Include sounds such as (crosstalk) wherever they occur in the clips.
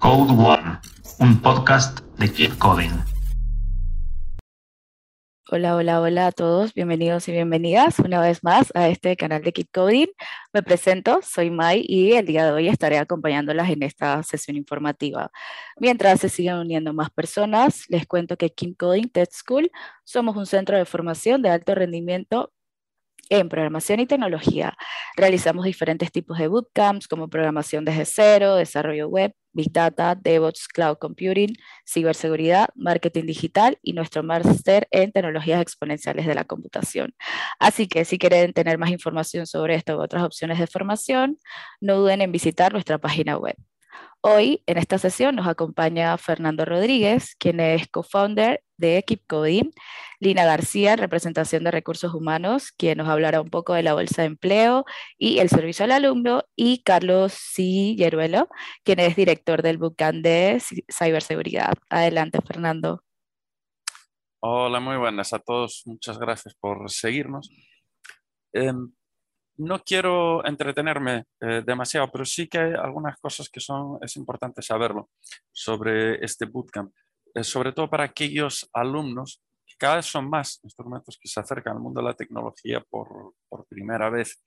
Code One, un podcast de Keep Coding. Hola, hola, hola a todos, bienvenidos y bienvenidas una vez más a este canal de Keep Coding. Me presento, soy Mai y el día de hoy estaré acompañándolas en esta sesión informativa. Mientras se siguen uniendo más personas, les cuento que Keep Coding Tech School somos un centro de formación de alto rendimiento en programación y tecnología. Realizamos diferentes tipos de bootcamps como programación desde cero, desarrollo web, Big Data, DevOps, Cloud Computing, ciberseguridad, marketing digital y nuestro máster en tecnologías exponenciales de la computación. Así que si quieren tener más información sobre esto u otras opciones de formación, no duden en visitar nuestra página web. Hoy en esta sesión nos acompaña Fernando Rodríguez, quien es co-founder de Keep Coding, Lina García, representación de recursos humanos, quien nos hablará un poco de la bolsa de empleo y el servicio al alumno, y Carlos C. Yeruelo, quien es director del Bootcamp de ciberseguridad. Adelante, Fernando. Hola, muy buenas a todos. Muchas gracias por seguirnos. Em, no quiero entretenerme eh, demasiado, pero sí que hay algunas cosas que son, es importante saberlo sobre este bootcamp, eh, sobre todo para aquellos alumnos que cada vez son más instrumentos que se acercan al mundo de la tecnología por, primera vez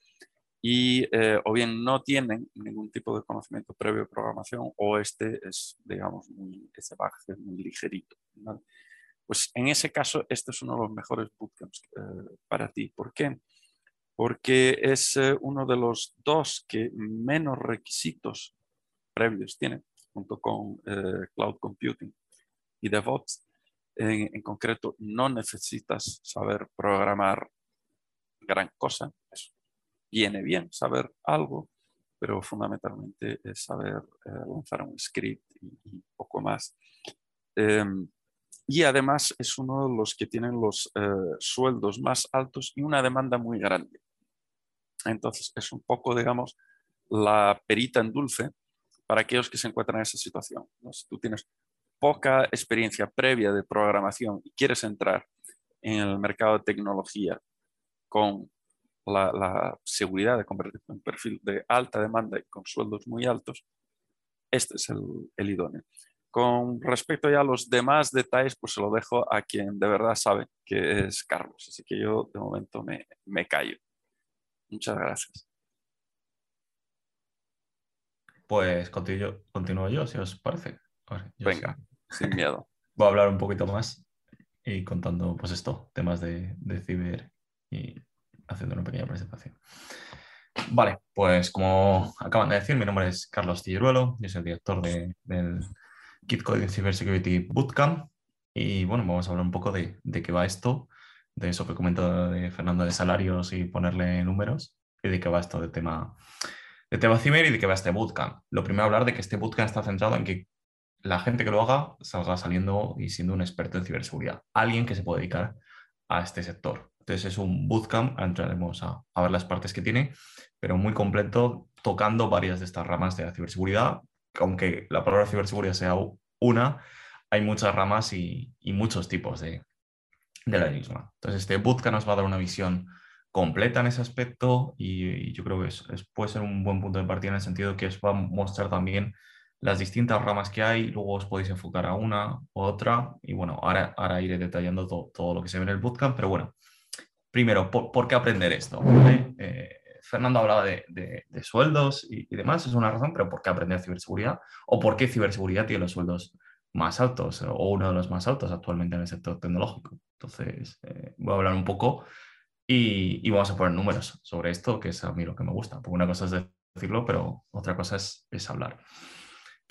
y eh, o bien no tienen ningún tipo de conocimiento previo de programación o este es, digamos, muy, ese muy ligerito. Pues en ese caso, este es uno de los mejores bootcamps para ti. ¿Por qué? porque es eh, uno de los dos que menos requisitos previos tiene, junto con eh, Cloud Computing y DevOps. En, concreto, no necesitas saber programar gran cosa. viene bien saber algo, pero fundamentalmente es saber eh, lanzar un script y, poco más. Em, y además es uno de los que tienen los sueldos más altos y una demanda muy grande. Entonces, es un poco, digamos, la perita en dulce para aquellos que se encuentran en esa situación. Si tú tienes poca experiencia previa de programación y quieres entrar en el mercado de tecnología con la, seguridad de convertirte en un perfil de alta demanda y con sueldos muy altos, este es el, idóneo. Con respecto ya a los demás detalles, pues se lo dejo a quien de verdad sabe, que es Carlos. Así que yo de momento me, me callo. Muchas gracias. Pues continúo, yo, si os parece. Venga, sin miedo. Voy a hablar un poquito más y contando, pues esto, temas de, ciber y haciendo una pequeña presentación. Vale, pues como acaban de decir, mi nombre es Carlos Tilleruelo, yo soy el director de, del Kit Coding Cybersecurity Bootcamp y bueno, vamos a hablar un poco de, qué va esto de eso que comento de Fernando de salarios y ponerle números, y de qué va esto de tema, de tema ciber y de qué va este bootcamp. Lo primero hablar de que este bootcamp está centrado en que la gente que lo haga salga saliendo y siendo un experto en ciberseguridad, alguien que se puede dedicar a este sector. Entonces es un bootcamp, entraremos a, a ver las partes que tiene, pero muy completo, tocando varias de estas ramas de la ciberseguridad, aunque la palabra ciberseguridad sea una, hay muchas ramas y muchos tipos de, de la misma. Entonces, este bootcamp nos va a dar una visión completa en ese aspecto y, yo creo que es, puede ser un buen punto de partida en el sentido que os va a mostrar también las distintas ramas que hay, luego os podéis enfocar a una u otra y bueno, ahora, ahora iré detallando todo lo que se ve en el bootcamp, pero bueno, primero, ¿por, qué aprender esto? Eh, Fernando hablaba de, de, sueldos y, y, demás, es una razón, pero ¿por qué aprender ciberseguridad? ¿O por qué ciberseguridad tiene los sueldos más altos o uno de los más altos actualmente en el sector tecnológico? Entonces, eh, voy a hablar un poco y, vamos a poner números sobre esto, que es a mí lo que me gusta. Porque una cosa es decirlo, pero otra cosa es, hablar.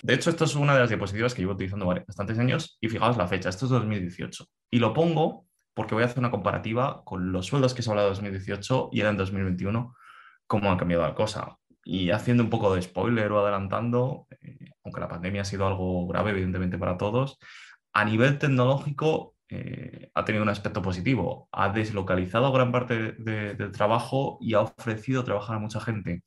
De hecho, esto es una de las diapositivas que llevo utilizando bastantes años y fijaos la fecha, esto es 2018. Y lo pongo porque voy a hacer una comparativa con los sueldos que se en 2018 y en 2021, cómo han cambiado la cosa. Y haciendo un poco de spoiler o adelantando, eh, aunque la pandemia ha sido algo grave, evidentemente, para todos, a nivel tecnológico eh, ha tenido un aspecto positivo. Ha deslocalizado gran parte del trabajo y ha ofrecido trabajar a mucha gente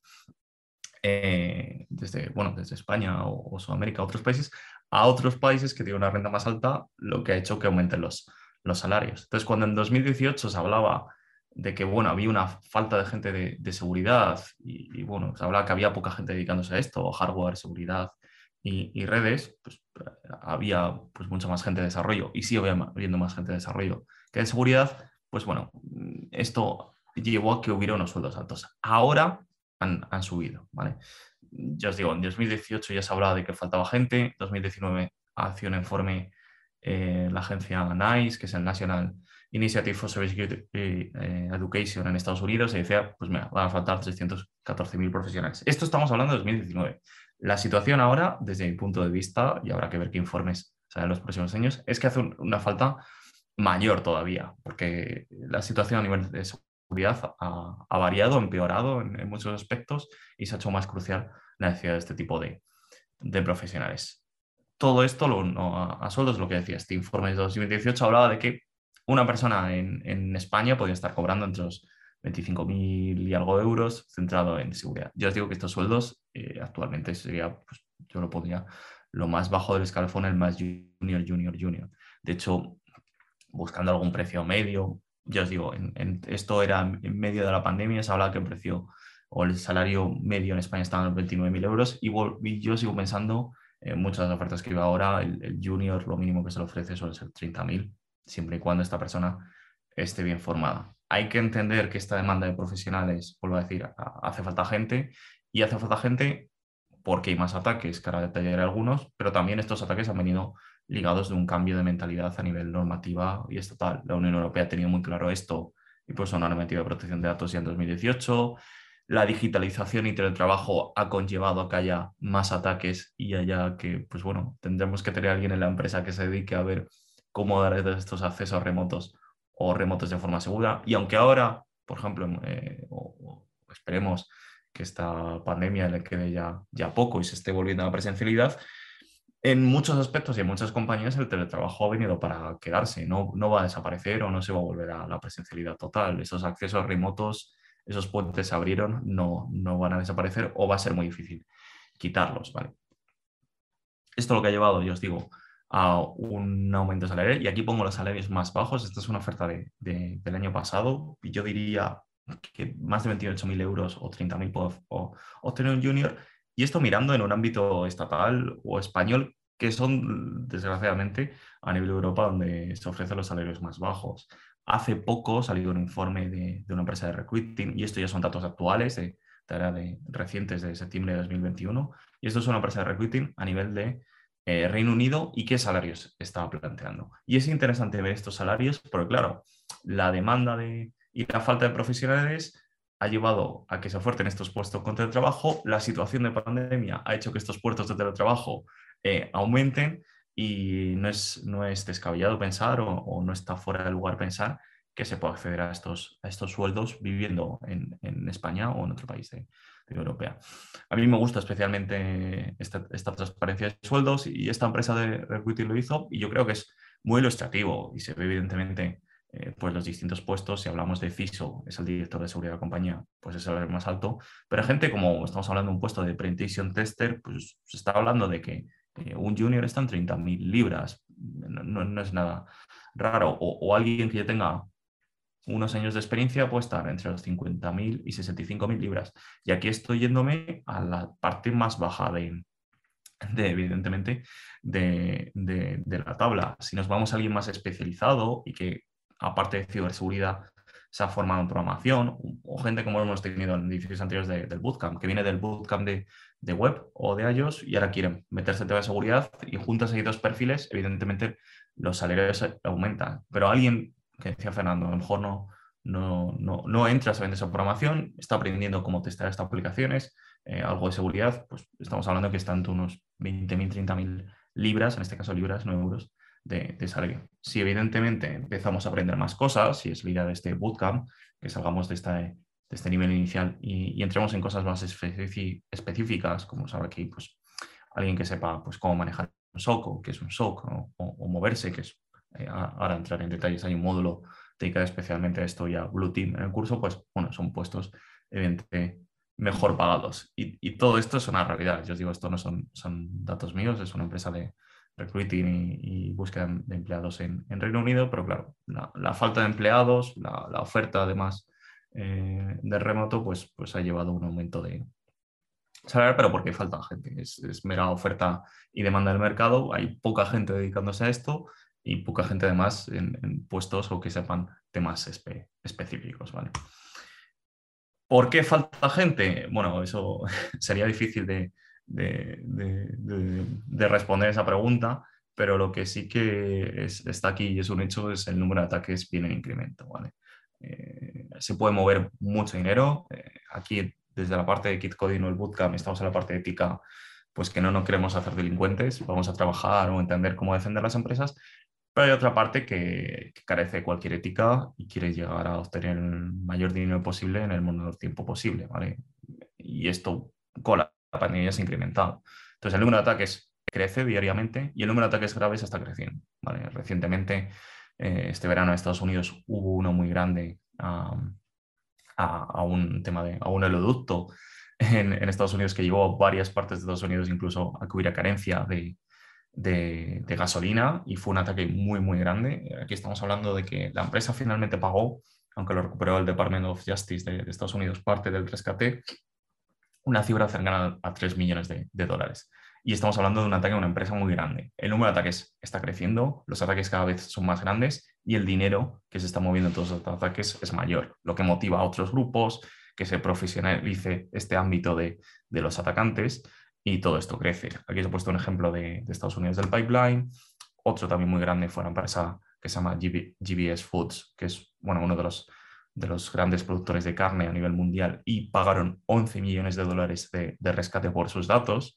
eh, desde, bueno, desde España o, Sudamérica otros países a otros países que tienen una renta más alta, lo que ha hecho que aumenten los, los salarios. Entonces, cuando en 2018 se hablaba de que bueno, había una falta de gente de, seguridad y, bueno, se hablaba que había poca gente dedicándose a esto, hardware, seguridad y, redes, pues había pues, mucha más gente de desarrollo y sigue habiendo más gente de desarrollo que de seguridad, pues bueno, esto llevó a que hubiera unos sueldos altos. Ahora han, han subido, ¿vale? Ya os digo, en 2018 ya se hablaba de que faltaba gente, en 2019 hace un informe eh, la agencia NICE, que es el National Initiative for Cybersecurity eh, Education en Estados Unidos, y decía, pues mira, van a faltar 314.000 profesionales. Esto estamos hablando de 2019. La situación ahora, desde mi punto de vista, y habrá que ver qué informes salen en los próximos años, es que hace una falta mayor todavía, porque la situación a nivel de seguridad ha, variado, empeorado en, muchos aspectos y se ha hecho más crucial la necesidad de este tipo de, profesionales. Todo esto a, sueldos, lo que decía, este informe de 2018 hablaba de que una persona en, España podía estar cobrando entre los 25.000 y algo euros centrado en seguridad. Yo os digo que estos sueldos eh, actualmente sería, pues, yo lo pondría lo más bajo del escalafón, el más junior, junior, junior. De hecho, buscando algún precio medio, ya os digo, en, esto era en medio de la pandemia, se hablaba que el precio o el salario medio en España estaba en 29.000 euros y, yo sigo pensando, en muchas de las ofertas que iba ahora, el, junior lo mínimo que se le ofrece suele ser 30.000, siempre y cuando esta persona esté bien formada. Hay que entender que esta demanda de profesionales, vuelvo a decir, hace falta gente y hace falta gente porque hay más ataques, que ahora detallaré algunos, pero también estos ataques han venido ligados de un cambio de mentalidad a nivel normativa y estatal. La Unión Europea ha tenido muy claro esto y pues una normativa de protección de datos ya en 2018. La digitalización y teletrabajo ha conllevado a que haya más ataques y haya que, pues bueno, tendremos que tener a alguien en la empresa que se dedique a ver cómo dar estos accesos remotos o remotos de forma segura. Y aunque ahora, por ejemplo, eh, esperemos que esta pandemia le quede ya, ya poco y se esté volviendo a la presencialidad, en muchos aspectos y en muchas compañías el teletrabajo ha venido para quedarse, no, no va a desaparecer o no se va a volver a la presencialidad total. Esos accesos remotos, esos puentes se abrieron, no, no van a desaparecer o va a ser muy difícil quitarlos. ¿vale? Esto lo que ha llevado, yo os digo, a un aumento salarial y aquí pongo los salarios más bajos. Esta es una oferta de, del año pasado y yo diría que más de 28.000 euros o 30.000 puedo obtener un junior y esto mirando en un ámbito estatal o español, que son, desgraciadamente, a nivel de Europa donde se ofrecen los salarios más bajos. Hace poco salió un informe de, una empresa de recruiting, y esto ya son datos actuales, de, de, recientes de septiembre de 2021, y esto es una empresa de recruiting a nivel de eh, Reino Unido y qué salarios estaba planteando. Y es interesante ver estos salarios, porque claro, la demanda de, y la falta de profesionales ha llevado a que se oferten estos puestos con teletrabajo. La situación de pandemia ha hecho que estos puestos de teletrabajo eh, aumenten y no es, no es descabellado pensar o, no está fuera de lugar pensar que se pueda acceder a estos, a estos sueldos viviendo en, España o en otro país de, Europea. A mí me gusta especialmente esta, esta, transparencia de sueldos y esta empresa de recruiting lo hizo y yo creo que es muy ilustrativo y se ve evidentemente eh, pues los distintos puestos, si hablamos de CISO, es el director de seguridad de la compañía, pues es el más alto, pero gente como estamos hablando de un puesto de penetration tester, pues se está hablando de que eh, un junior está en 30.000 libras, no, es nada raro, o, alguien que ya tenga unos años de experiencia puede estar entre los 50.000 y 65.000 libras. Y aquí estoy yéndome a la parte más baja de, de evidentemente, de, de, la tabla. Si nos vamos a alguien más especializado y que aparte de ciberseguridad, se ha formado en programación, o gente como hemos tenido en edificios anteriores del bootcamp, que viene del bootcamp de, de, web o de iOS y ahora quieren meterse en tema de seguridad y juntas ahí dos perfiles, evidentemente los salarios aumentan. Pero alguien, que decía Fernando, a lo mejor no, no, no, no entra a esa programación, está aprendiendo cómo testar estas aplicaciones, eh, algo de seguridad, pues estamos hablando que están unos 20.000, 30.000 libras, en este caso libras, no euros, de, salario. Si evidentemente empezamos a aprender más cosas, si es la idea de este bootcamp, que salgamos de, de este nivel inicial y, entremos en cosas más específicas, como sabe aquí, pues alguien que sepa pues, cómo manejar un SOC o qué es un SOC o, moverse, que es, eh, ahora entrar en detalles, hay un módulo dedicado especialmente a esto ya Blue Team en el curso, pues bueno, son puestos evidentemente mejor pagados. Y, todo esto es una realidad. Yo os digo, esto no son, son datos míos, es una empresa de, recruiting y, búsqueda de empleados en, Reino Unido, pero claro, la, falta de empleados, la, oferta además eh, de remoto, pues, pues ha llevado un aumento de, salarial, pero porque falta gente. Es, mera oferta y demanda del mercado. Hay poca gente dedicándose a esto y poca gente además en, puestos o que sepan temas espe específicos. ¿vale? ¿Por qué falta gente? Bueno, eso (laughs) sería difícil de, de, de, de, responder esa pregunta, pero lo que sí que es, está aquí y es un hecho es el número de ataques viene en incremento. ¿vale? Eh, se puede mover mucho dinero. Eh, aquí, desde la parte de Kit Coding o el Bootcamp, estamos en la parte ética, pues que no nos queremos hacer delincuentes, vamos a trabajar o entender cómo defender las empresas, pero hay otra parte que, que, carece de cualquier ética y quiere llegar a obtener el mayor dinero posible en el menor tiempo posible, ¿vale? Y esto con la pandemia se ha incrementado. Entonces, el número de ataques crece diariamente y el número de ataques graves está creciendo, ¿vale? Recientemente eh, este verano en Estados Unidos hubo uno muy grande a, a, un tema de a un heleoducto en, en, Estados Unidos que llevó a varias partes de Estados Unidos incluso a que hubiera carencia de, de, de, gasolina y fue un ataque muy muy grande. Aquí estamos hablando de que la empresa finalmente pagó, aunque lo recuperó el Department of Justice de, de Estados Unidos, parte del rescate, una cifra cercana a 3 millones de, dólares y estamos hablando de un ataque a una empresa muy grande. El número de ataques está creciendo, los ataques cada vez son más grandes y el dinero que se está moviendo en todos los ataques es mayor, lo que motiva a otros grupos que se profesionalice este ámbito de, de los atacantes y todo esto crece. Aquí os he puesto un ejemplo de, de, Estados Unidos del pipeline, otro también muy grande fue una empresa que se llama GB, GBS Foods, que es bueno, uno de los, de los grandes productores de carne a nivel mundial y pagaron 11 millones de dólares de, rescate por sus datos.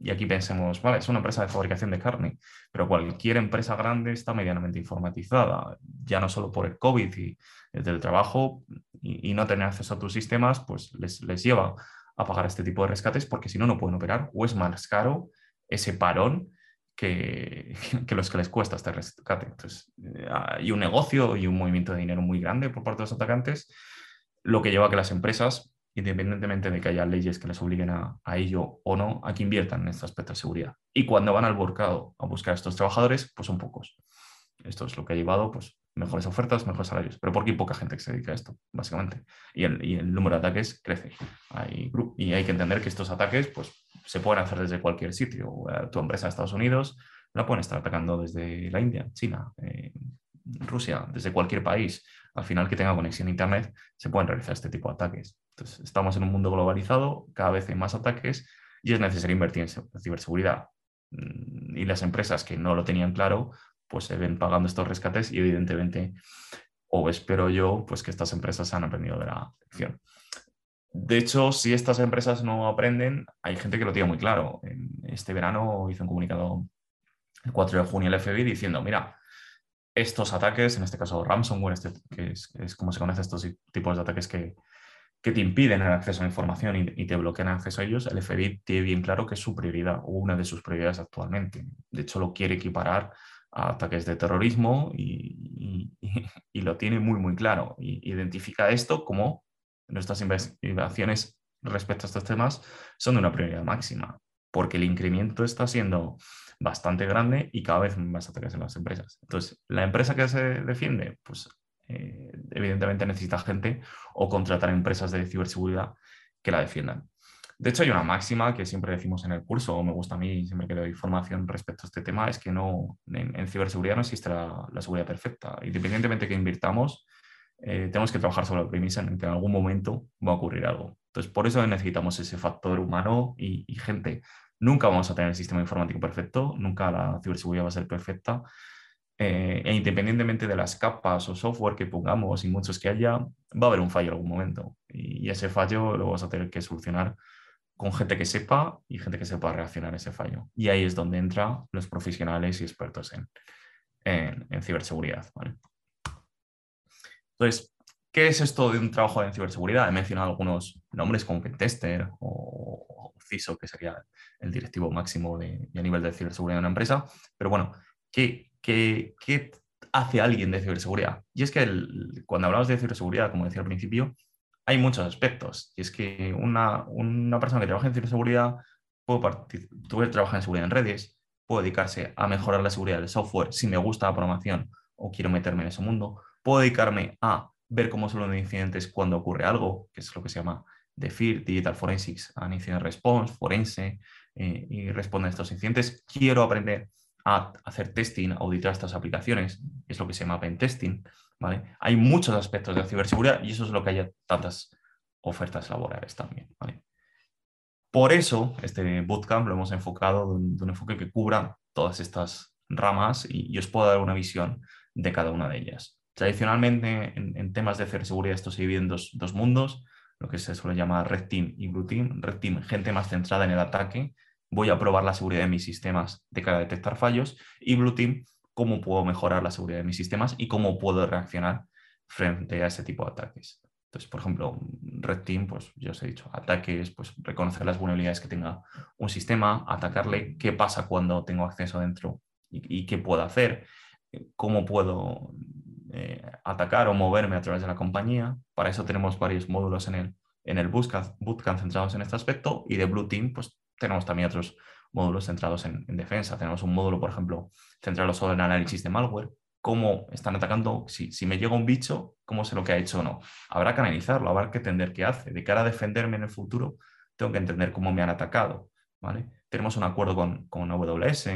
Y aquí pensemos, vale, es una empresa de fabricación de carne, pero cualquier empresa grande está medianamente informatizada, ya no solo por el COVID y el teletrabajo y, y no tener acceso a tus sistemas, pues les, les lleva a pagar este tipo de rescates porque si no, no pueden operar o es más caro ese parón (laughs) que, los que les cuesta este rescate. Entonces, hay un negocio y un movimiento de dinero muy grande por parte de los atacantes, lo que lleva a que las empresas independientemente de que haya leyes que les obliguen a, ello o no, a que inviertan en este aspecto de seguridad. Y cuando van al mercado a buscar a estos trabajadores, pues son pocos. Esto es lo que ha llevado pues, mejores ofertas, mejores salarios. Pero porque hay poca gente que se dedica a esto, básicamente. Y el, número de ataques crece. Y hay que entender que estos ataques pues, se pueden hacer desde cualquier sitio. Tu empresa de Estados Unidos la pueden estar atacando desde la India, China, eh, Rusia, desde cualquier país al final que tenga conexión a Internet, se pueden realizar este tipo de ataques. Estamos en un mundo globalizado, cada vez hay más ataques y es necesario invertir en ciberseguridad. Mm, y las empresas que no lo tenían claro, pues se ven pagando estos rescates y evidentemente, o espero yo, pues que estas empresas han aprendido de la lección. De hecho, si estas empresas no aprenden, hay gente que lo tiene muy claro. Este verano hizo un comunicado el 4 de junio el FBI diciendo, mira, estos ataques, en este caso ransomware, este, que es, como se conoce estos tipos de ataques que, que te impiden el acceso a la información y, te bloquean el acceso a ellos, el FBI tiene bien claro que es su prioridad o una de sus prioridades actualmente. De hecho, lo quiere equiparar a ataques de terrorismo y, y, (laughs) y lo tiene muy, muy claro. Identifica esto como nuestras investigaciones respecto a estos temas son de una prioridad máxima, porque el incremento está siendo bastante grande y cada vez más ataques en las empresas. Entonces, la empresa que se defiende, pues eh, evidentemente necesita gente o contratar empresas de ciberseguridad que la defiendan. De hecho, hay una máxima que siempre decimos en el curso, o me gusta a mí, siempre que doy información respecto a este tema, es que no, en, ciberseguridad no existe la, la, seguridad perfecta. Independientemente de que invirtamos, eh, tenemos que trabajar sobre la premisa en que en algún momento va a ocurrir algo. Entonces, por eso necesitamos ese factor humano y, y gente Nunca vamos a tener el sistema informático perfecto, nunca la ciberseguridad va a ser perfecta. Eh, e independientemente de las capas o software que pongamos y muchos que haya, va a haber un fallo en algún momento. Y, y ese fallo lo vamos a tener que solucionar con gente que sepa y gente que sepa reaccionar a ese fallo. Y ahí es donde entran los profesionales y expertos en, en, en ciberseguridad. ¿vale? Entonces, ¿qué es esto de un trabajo en ciberseguridad? He mencionado algunos nombres como Pentester o, CISO, que sería el directivo máximo a nivel de ciberseguridad de una empresa. Pero bueno, ¿qué, hace alguien de ciberseguridad? Y es que cuando hablamos de ciberseguridad, como decía al principio, hay muchos aspectos. Y es que una, persona que trabaja en ciberseguridad puede, trabajar en seguridad en redes, puede dedicarse a mejorar la seguridad del software si me gusta la programación o quiero meterme en ese mundo. Puedo dedicarme a ver cómo son los incidentes cuando ocurre algo, que es lo que se llama de FIR, Digital Forensics and Incident Response, Forense, eh, y responde a estos incidentes. Quiero aprender a hacer testing, auditar estas aplicaciones, es lo que se llama pen testing. ¿vale? Hay muchos aspectos de ciberseguridad y eso es lo que hay tantas ofertas laborales también. Por eso, este bootcamp lo hemos enfocado de un, enfoque que cubra todas estas ramas y, os puedo dar una visión de cada una de ellas. Tradicionalmente, en, temas de ciberseguridad, esto se divide en dos, dos, mundos, lo que se suele llamar Red Team y Blue Team. Red Team, gente más centrada en el ataque, voy a probar la seguridad de mis sistemas de cara a detectar fallos, y Blue Team, cómo puedo mejorar la seguridad de mis sistemas y cómo puedo reaccionar frente a ese tipo de ataques. Entonces, por ejemplo, Red Team, pues ya os he dicho, ataques, pues reconocer las vulnerabilidades que tenga un sistema, atacarle, qué pasa cuando tengo acceso dentro y, qué puedo hacer, cómo puedo eh, atacar o moverme a través de la compañía. Para eso tenemos varios módulos en el, en el bootcamp, centrados en este aspecto y de Blue Team, pues tenemos también otros módulos centrados en, en defensa. Tenemos un módulo, por ejemplo, centrado solo en análisis de malware, cómo están atacando, si, me llega un bicho, cómo sé lo que ha hecho o no. Habrá que analizarlo, habrá que entender qué hace. De cara a defenderme en el futuro, tengo que entender cómo me han atacado. ¿vale? Tenemos un acuerdo con, con AWS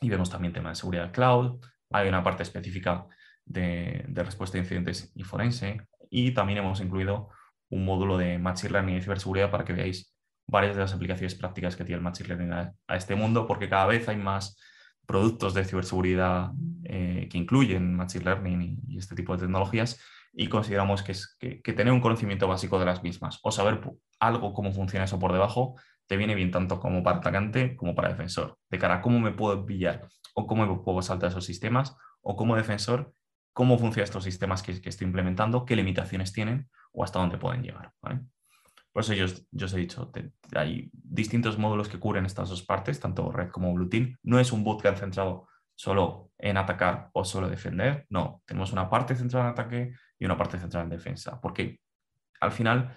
y vemos también temas de seguridad cloud. Hay una parte específica de, respuesta a incidentes y forense. Y también hemos incluido un módulo de Machine Learning y ciberseguridad para que veáis varias de las aplicaciones prácticas que tiene el Machine Learning a, este mundo, porque cada vez hay más productos de ciberseguridad eh, que incluyen Machine Learning y, este tipo de tecnologías y consideramos que, es, que, tener un conocimiento básico de las mismas o saber algo cómo funciona eso por debajo te viene bien tanto como para atacante como para defensor. De cara a cómo me puedo pillar o cómo me puedo saltar esos sistemas o como defensor, cómo funcionan estos sistemas que, estoy implementando, qué limitaciones tienen o hasta dónde pueden llegar. Por eso yo, os he dicho, hay distintos módulos que cubren estas dos partes, tanto Red como Blue Team. No es un bootcamp centrado solo en atacar o solo defender. No, tenemos una parte centrada en ataque y una parte centrada en defensa, porque al final,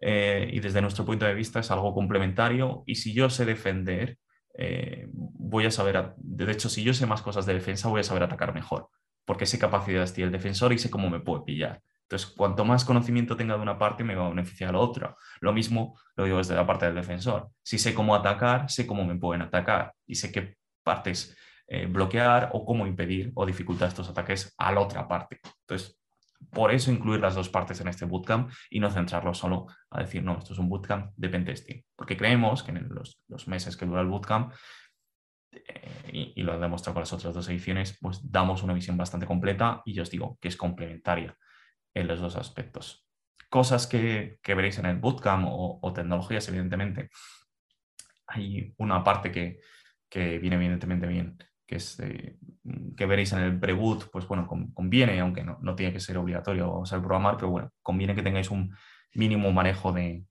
eh, y desde nuestro punto de vista, es algo complementario y si yo sé defender, eh, voy a saber, de hecho, si yo sé más cosas de defensa, voy a saber atacar mejor, porque sé capacidades tiene el defensor y sé cómo me puede pillar. Entonces, cuanto más conocimiento tenga de una parte, me va a beneficiar a la otra. Lo mismo lo digo desde la parte del defensor. Si sé cómo atacar, sé cómo me pueden atacar y sé qué partes eh, bloquear o cómo impedir o dificultar estos ataques a la otra parte. Entonces, por eso incluir las dos partes en este bootcamp y no centrarlo solo a decir, no, esto es un bootcamp de pentesting. Porque creemos que en los, los meses que dura el bootcamp, y, y, lo he demostrado con las otras dos ediciones, pues damos una visión bastante completa y yo os digo que es complementaria en los dos aspectos. Cosas que, veréis en el bootcamp o, tecnologías, evidentemente. Hay una parte que, viene evidentemente bien, que es eh, que veréis en el pre-boot, pues bueno, conviene, aunque no, tiene que ser obligatorio saber programar, pero bueno, conviene que tengáis un mínimo manejo de,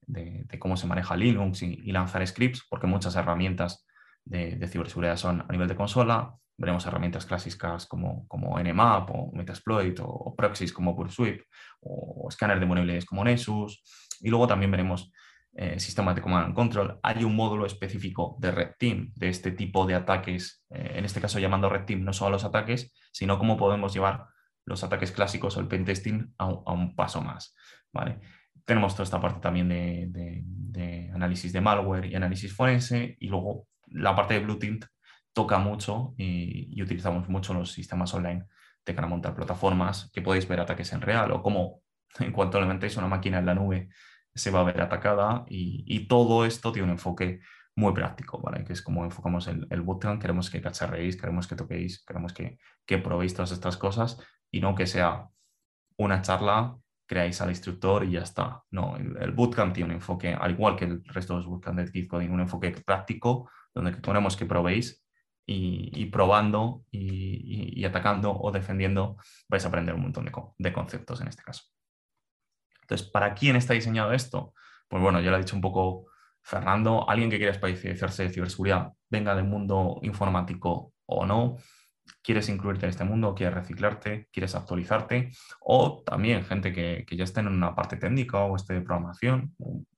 cómo se maneja Linux y, lanzar scripts, porque muchas herramientas de, ciberseguridad son a nivel de consola, veremos herramientas clásicas como, como Nmap o Metasploit o, proxies como Pursuit o, escáner de vulnerabilidades como Nessus. Y luego también veremos eh, sistemas de command and control. Hay un módulo específico de Red Team, de este tipo de ataques, eh, en este caso llamando Red Team no solo a los ataques, sino cómo podemos llevar los ataques clásicos o el pentesting a, a un paso más. ¿vale? Tenemos toda esta parte también de, análisis de malware y análisis forense y luego la parte de Blue Team toca mucho y, utilizamos mucho los sistemas online de cara a montar plataformas que podéis ver ataques en real o cómo en cuanto levantéis una máquina en la nube se va a ver atacada y, todo esto tiene un enfoque muy práctico, ¿vale? Que es como enfocamos el, el bootcamp, queremos que cacharreéis, queremos que toquéis, queremos que, que probéis todas estas cosas y no que sea una charla, creáis al instructor y ya está. No, el, bootcamp tiene un enfoque, al igual que el resto de los bootcamps de tiene un enfoque práctico donde queremos que probéis y, probando y, atacando o defendiendo, vais a aprender un montón de, conceptos en este caso. Entonces, ¿para quién está diseñado esto? Pues bueno, ya lo ha dicho un poco Fernando, alguien que quiera especializarse de ciberseguridad, venga del mundo informático o no, quieres incluirte en este mundo, quieres reciclarte, quieres actualizarte, o también gente que, ya esté en una parte técnica o esté de programación,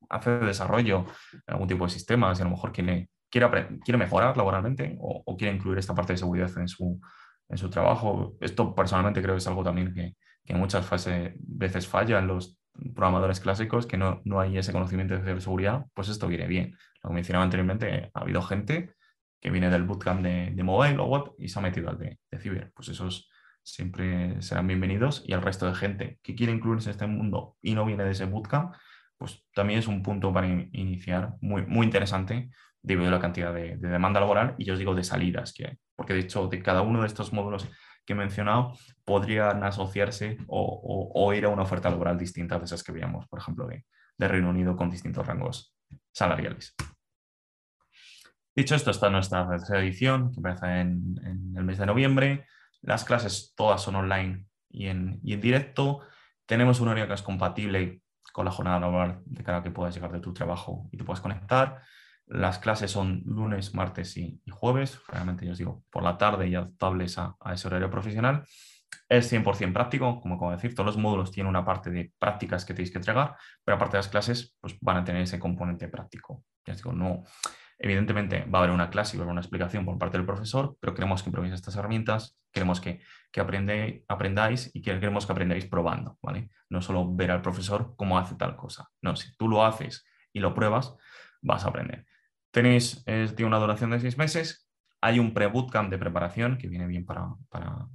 hace desarrollo en algún tipo de sistemas y a lo mejor quiere quiere, quiere mejorar laboralmente o, quiere incluir esta parte de seguridad en su, en su trabajo. Esto personalmente creo que es algo también que, muchas veces falla en los, programadores clásicos que no, no hay ese conocimiento de ciberseguridad, pues esto viene bien. Lo que mencionaba anteriormente, ha habido gente que viene del bootcamp de, de mobile o web y se ha metido al de, de ciber. Pues esos siempre serán bienvenidos y al resto de gente que quiere incluirse en este mundo y no viene de ese bootcamp, pues también es un punto para iniciar muy, muy interesante debido a la cantidad de, de, demanda laboral y yo os digo de salidas que hay. Porque de hecho de cada uno de estos módulos que he mencionado podrían asociarse o, ir a una oferta laboral distinta de esas que veíamos, por ejemplo, de, Reino Unido con distintos rangos salariales. Dicho esto, está nuestra tercera edición, que empieza en, en, el mes de noviembre. Las clases todas son online y en, y en directo. Tenemos un horario que es compatible con la jornada laboral de cara a que puedas llegar de tu trabajo y te puedas conectar. Las clases son lunes, martes y, jueves. Realmente yo os digo, por la tarde y adaptables a, ese horario profesional. Es 100% práctico, como acabo de decir, todos los módulos tienen una parte de prácticas que tenéis que entregar, pero aparte de las clases, pues van a tener ese componente práctico. Ya os digo, no, Evidentemente va a haber una clase y va a haber una explicación por parte del profesor, pero queremos que probéis estas herramientas, queremos que, aprendáis y queremos que aprendáis probando, ¿vale? No solo ver al profesor cómo hace tal cosa. No, si tú lo haces y lo pruebas, vas a aprender. Tenéis, es, tiene una duración de seis meses, hay un pre-bootcamp de preparación que viene bien para,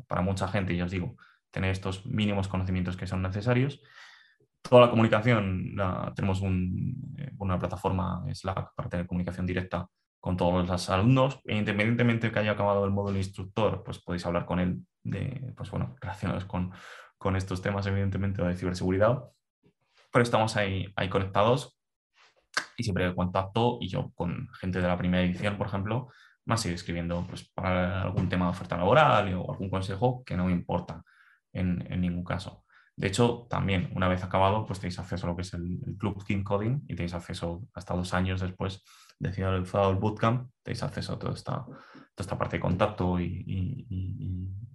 para, mucha gente, y os digo, tener estos mínimos conocimientos que son necesarios toda la comunicación, tenemos eh, una plataforma Slack para tener comunicación directa con todos los alumnos. E independientemente de que haya acabado el módulo instructor, pues podéis hablar con él de, pues bueno, relacionados con, con estos temas, evidentemente, de ciberseguridad. Pero estamos ahí, ahí conectados y siempre contacto y yo con gente de la primera edición, por ejemplo, más sigo escribiendo pues, para algún tema de oferta laboral o algún consejo que no me importa en, en ningún caso. De hecho, también una vez acabado, pues tenéis acceso a lo que es el, Club King Coding y tenéis acceso hasta dos años después de finalizado el bootcamp, tenéis acceso a toda esta, toda esta parte de contacto y,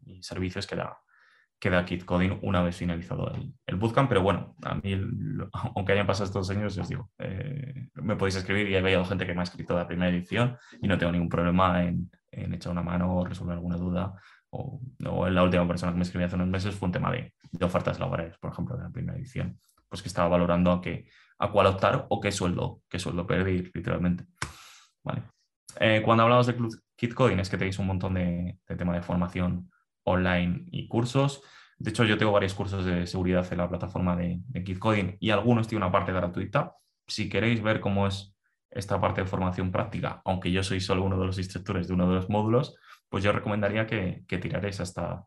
y servicios que da, que da Kit Coding una vez finalizado el, el bootcamp. Pero bueno, a mí, (laughs) aunque hayan pasado estos años, os digo, eh, me podéis escribir y he veído gente que me ha escrito la primera edición y no tengo ningún problema en, en echar una mano o resolver alguna duda o, o, la última persona que me escribió hace unos meses fue un tema de, de, ofertas laborales, por ejemplo, de la primera edición, pues que estaba valorando a, qué, a cuál optar o qué sueldo, qué sueldo pedir, literalmente. Vale. Eh, cuando hablamos de Kit Coding es que tenéis un montón de, de tema de formación online y cursos. De hecho, yo tengo varios cursos de seguridad en la plataforma de, de Kit Coding y algunos tienen una parte gratuita. Si queréis ver cómo es esta parte de formación práctica, aunque yo soy solo uno de los instructores de uno de los módulos, pues yo recomendaría que, que tiraréis hasta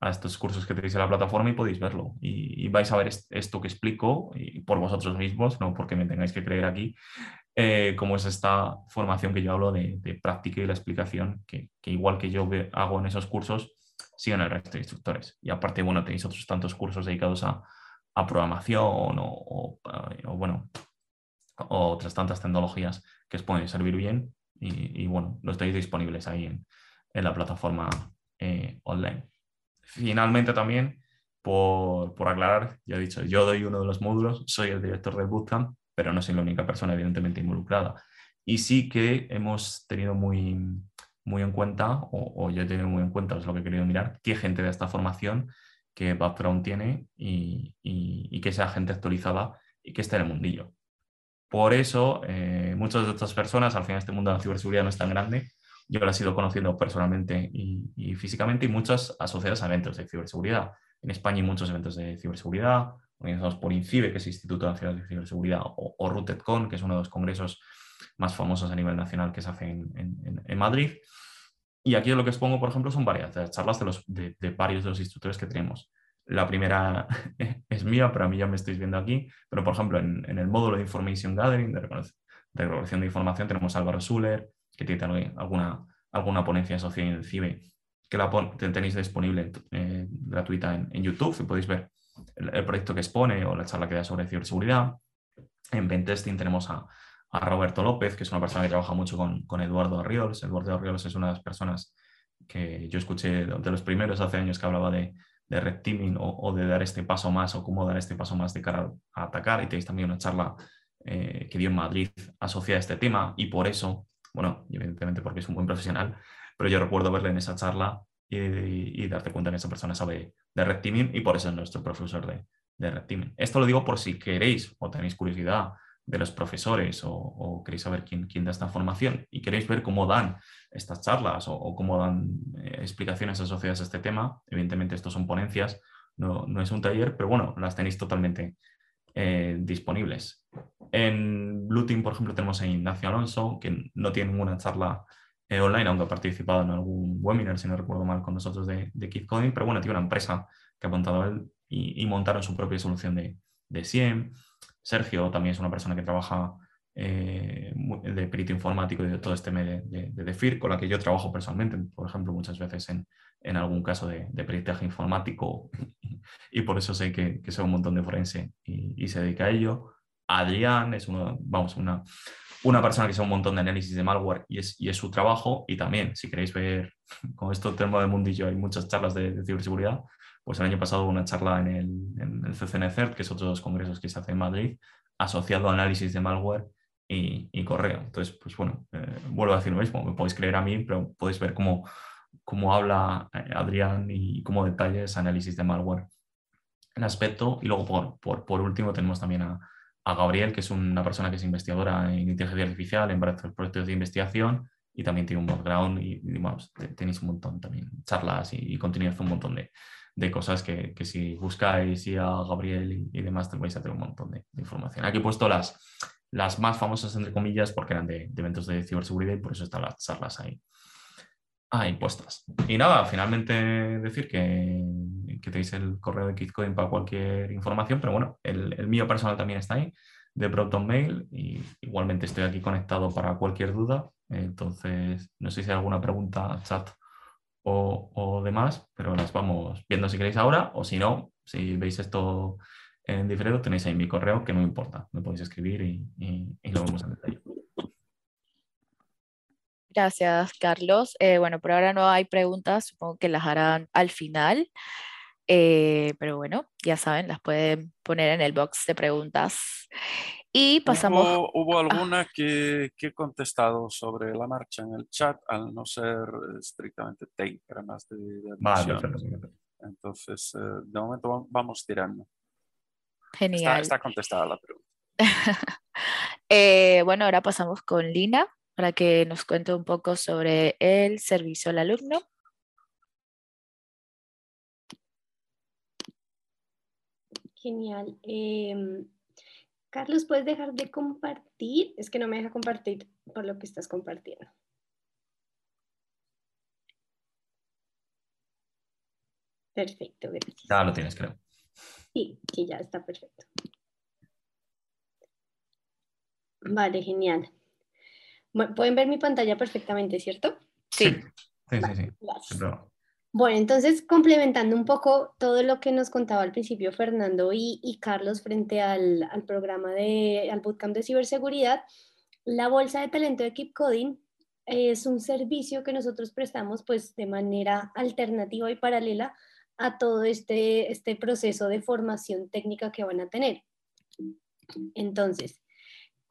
a estos cursos que tenéis en la plataforma y podéis verlo. Y, vais a ver esto que explico y por vosotros mismos, no porque me tengáis que creer aquí, eh, cómo es esta formación que yo hablo de, de práctica y la explicación, que, que, igual que yo hago en esos cursos, siguen el resto de instructores. Y aparte, bueno, tenéis otros tantos cursos dedicados a, a programación o, o, o, bueno, otras tantas tecnologías que os pueden servir bien y, y bueno, lo estáis disponibles ahí en, en la plataforma eh, online. Finalmente también, por, por, aclarar, ya he dicho, yo doy uno de los módulos, soy el director del bootcamp, pero no soy la única persona evidentemente involucrada. Y sí que hemos tenido muy, muy en cuenta, o, o yo he tenido muy en cuenta, es lo que he querido mirar, qué gente de esta formación, qué background tiene y, y, y que sea gente actualizada y que esté en el mundillo. Por eso, eh, muchas de estas personas, al final este mundo de la ciberseguridad no es tan grande, yo las he ido conociendo personalmente y, y, físicamente y muchas asociadas a eventos de ciberseguridad. En España hay muchos eventos de ciberseguridad, organizados por INCIBE, que es el Instituto Nacional de Ciberseguridad, o, o ROOTEDCON, que es uno de los congresos más famosos a nivel nacional que se hace en, Madrid. Y aquí lo que expongo, por ejemplo, son varias charlas de, los, de, varios de los instructores que tenemos. La primera (laughs) es mía, pero a mí ya me estáis viendo aquí, pero por ejemplo en, el módulo de Information Gathering, de, recolección de información, tenemos a Álvaro Suller, que tiene alguna, alguna ponencia social en el CIBE, que la tenéis disponible eh, gratuita en, YouTube, y podéis ver el, el, proyecto que expone o la charla que da sobre ciberseguridad. En Pentesting tenemos a, a, Roberto López, que es una persona que trabaja mucho con, con Eduardo Arriols. Eduardo Arriols es una de las personas que yo escuché de los primeros hace años que hablaba de, de red teaming o, de dar este paso más o cómo dar este paso más de cara a atacar. Y tenéis también una charla eh, que dio en Madrid asociada a este tema y por eso bueno, evidentemente porque es un buen profesional, pero yo recuerdo verle en esa charla y, y darte cuenta que esa persona sabe de red teaming y por eso es nuestro profesor de, de Red Teaming. Esto lo digo por si queréis o tenéis curiosidad de los profesores o, queréis saber quién, da esta formación y queréis ver cómo dan estas charlas o, cómo dan eh, explicaciones asociadas a este tema, evidentemente estos son ponencias, no, no es un taller, pero bueno, las tenéis totalmente eh, disponibles. En Blue Team, por ejemplo, tenemos a Ignacio Alonso, que no tiene ninguna charla eh, online, aunque ha participado en algún webinar, si no recuerdo mal, con nosotros de, de Kid Coding, pero bueno, tiene una empresa que ha montado él y, montaron su propia solución de, de SIEM. Sergio también es una persona que trabaja eh, de perito informático y de todo este medio de, de, DEFIR, con la que yo trabajo personalmente, por ejemplo, muchas veces en, en algún caso de, de, peritaje informático (laughs) y por eso sé que, que un montón de forense y, se dedica a ello. Adrián es uno, vamos, una, una persona que sabe un montón de análisis de malware y es, y es su trabajo. Y también, si queréis ver, (laughs) con esto tema de mundillo, hay muchas charlas de, de ciberseguridad. Pues el año pasado hubo una charla en el, en el CCNCERT, que es otro de los congresos que se hace en Madrid, asociado a análisis de malware y, y correo. Entonces, pues bueno, eh, vuelvo a decir lo mismo, me podéis creer a mí, pero podéis ver cómo, cómo habla eh, Adrián y cómo detalla ese análisis de malware en aspecto. Y luego, por, por, por último, tenemos también a, a, Gabriel, que es una persona que es investigadora en inteligencia artificial, en varios proyectos de investigación y también tiene un background y, tenéis un montón también, charlas y, y contenido, un montón de, de cosas que, que, si buscáis y a Gabriel y, demás, vais a tener un montón de, información. Aquí he puesto las, las más famosas, entre comillas, porque eran de, eventos de ciberseguridad y por eso están las charlas ahí, ahí puestas. Y nada, finalmente decir que, que tenéis el correo de KidCoding para cualquier información, pero bueno, el, el mío personal también está ahí, de Proton Mail, y igualmente estoy aquí conectado para cualquier duda. Entonces, no sé si hay alguna pregunta, chat o, demás, pero las vamos viendo si queréis ahora o si no, si veis esto en diferido, tenéis ahí mi correo que no me importa, me podéis escribir y, y, lo vemos en detalle. Gracias, Carlos. Eh, bueno, por ahora no hay preguntas, supongo que las harán al final. Eh, pero bueno, ya saben, las pueden poner en el box de preguntas. Y pasamos. ¿Hubo, hubo alguna que, que, he contestado sobre la marcha en el chat, al no ser estrictamente técnica, era más de, de vale, Entonces, eh, de momento vamos tirando. Genial. Está, está contestada la pregunta. (laughs) eh, bueno, ahora pasamos con Lina para que nos cuente un poco sobre el servicio al alumno. Genial. Eh, Carlos, ¿puedes dejar de compartir? Es que no me deja compartir por lo que estás compartiendo. Perfecto, gracias. Ya lo tienes, creo. Sí, sí, ya está perfecto. Vale, genial. Pueden ver mi pantalla perfectamente, ¿cierto? Sí. Sí, sí, sí. sí. Bueno, entonces complementando un poco todo lo que nos contaba al principio Fernando y, Carlos frente al, programa de, al bootcamp de ciberseguridad, la bolsa de talento de Keep Coding es un servicio que nosotros prestamos pues de manera alternativa y paralela a todo este, este proceso de formación técnica que van a tener. Entonces,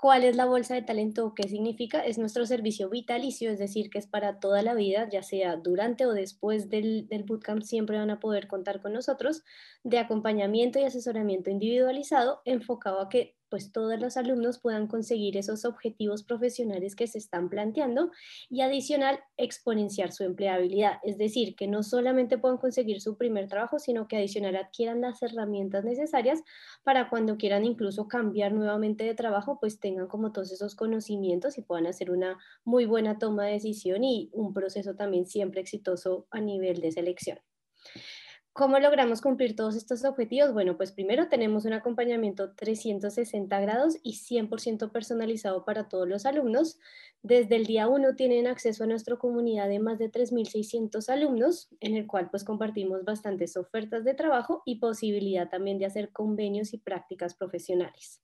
¿Cuál es la bolsa de talento qué significa? Es nuestro servicio vitalicio, es decir, que es para toda la vida, ya sea durante o después del, bootcamp, siempre van a poder contar con nosotros de acompañamiento y asesoramiento individualizado enfocado a que pues todos los alumnos puedan conseguir esos objetivos profesionales que se están planteando y adicional exponenciar su empleabilidad, es decir, que no solamente puedan conseguir su primer trabajo, sino que adicional adquieran las herramientas necesarias para cuando quieran incluso cambiar nuevamente de trabajo, pues tengan como todos esos conocimientos y puedan hacer una muy buena toma de decisión y un proceso también siempre exitoso a nivel de selección. ¿Cómo logramos cumplir todos estos objetivos? Bueno, pues primero tenemos un acompañamiento 360 grados y 100% personalizado para todos los alumnos. Desde el día 1 tienen acceso a nuestra comunidad de más de 3.600 alumnos, en el cual pues compartimos bastantes ofertas de trabajo y posibilidad también de hacer convenios y prácticas profesionales.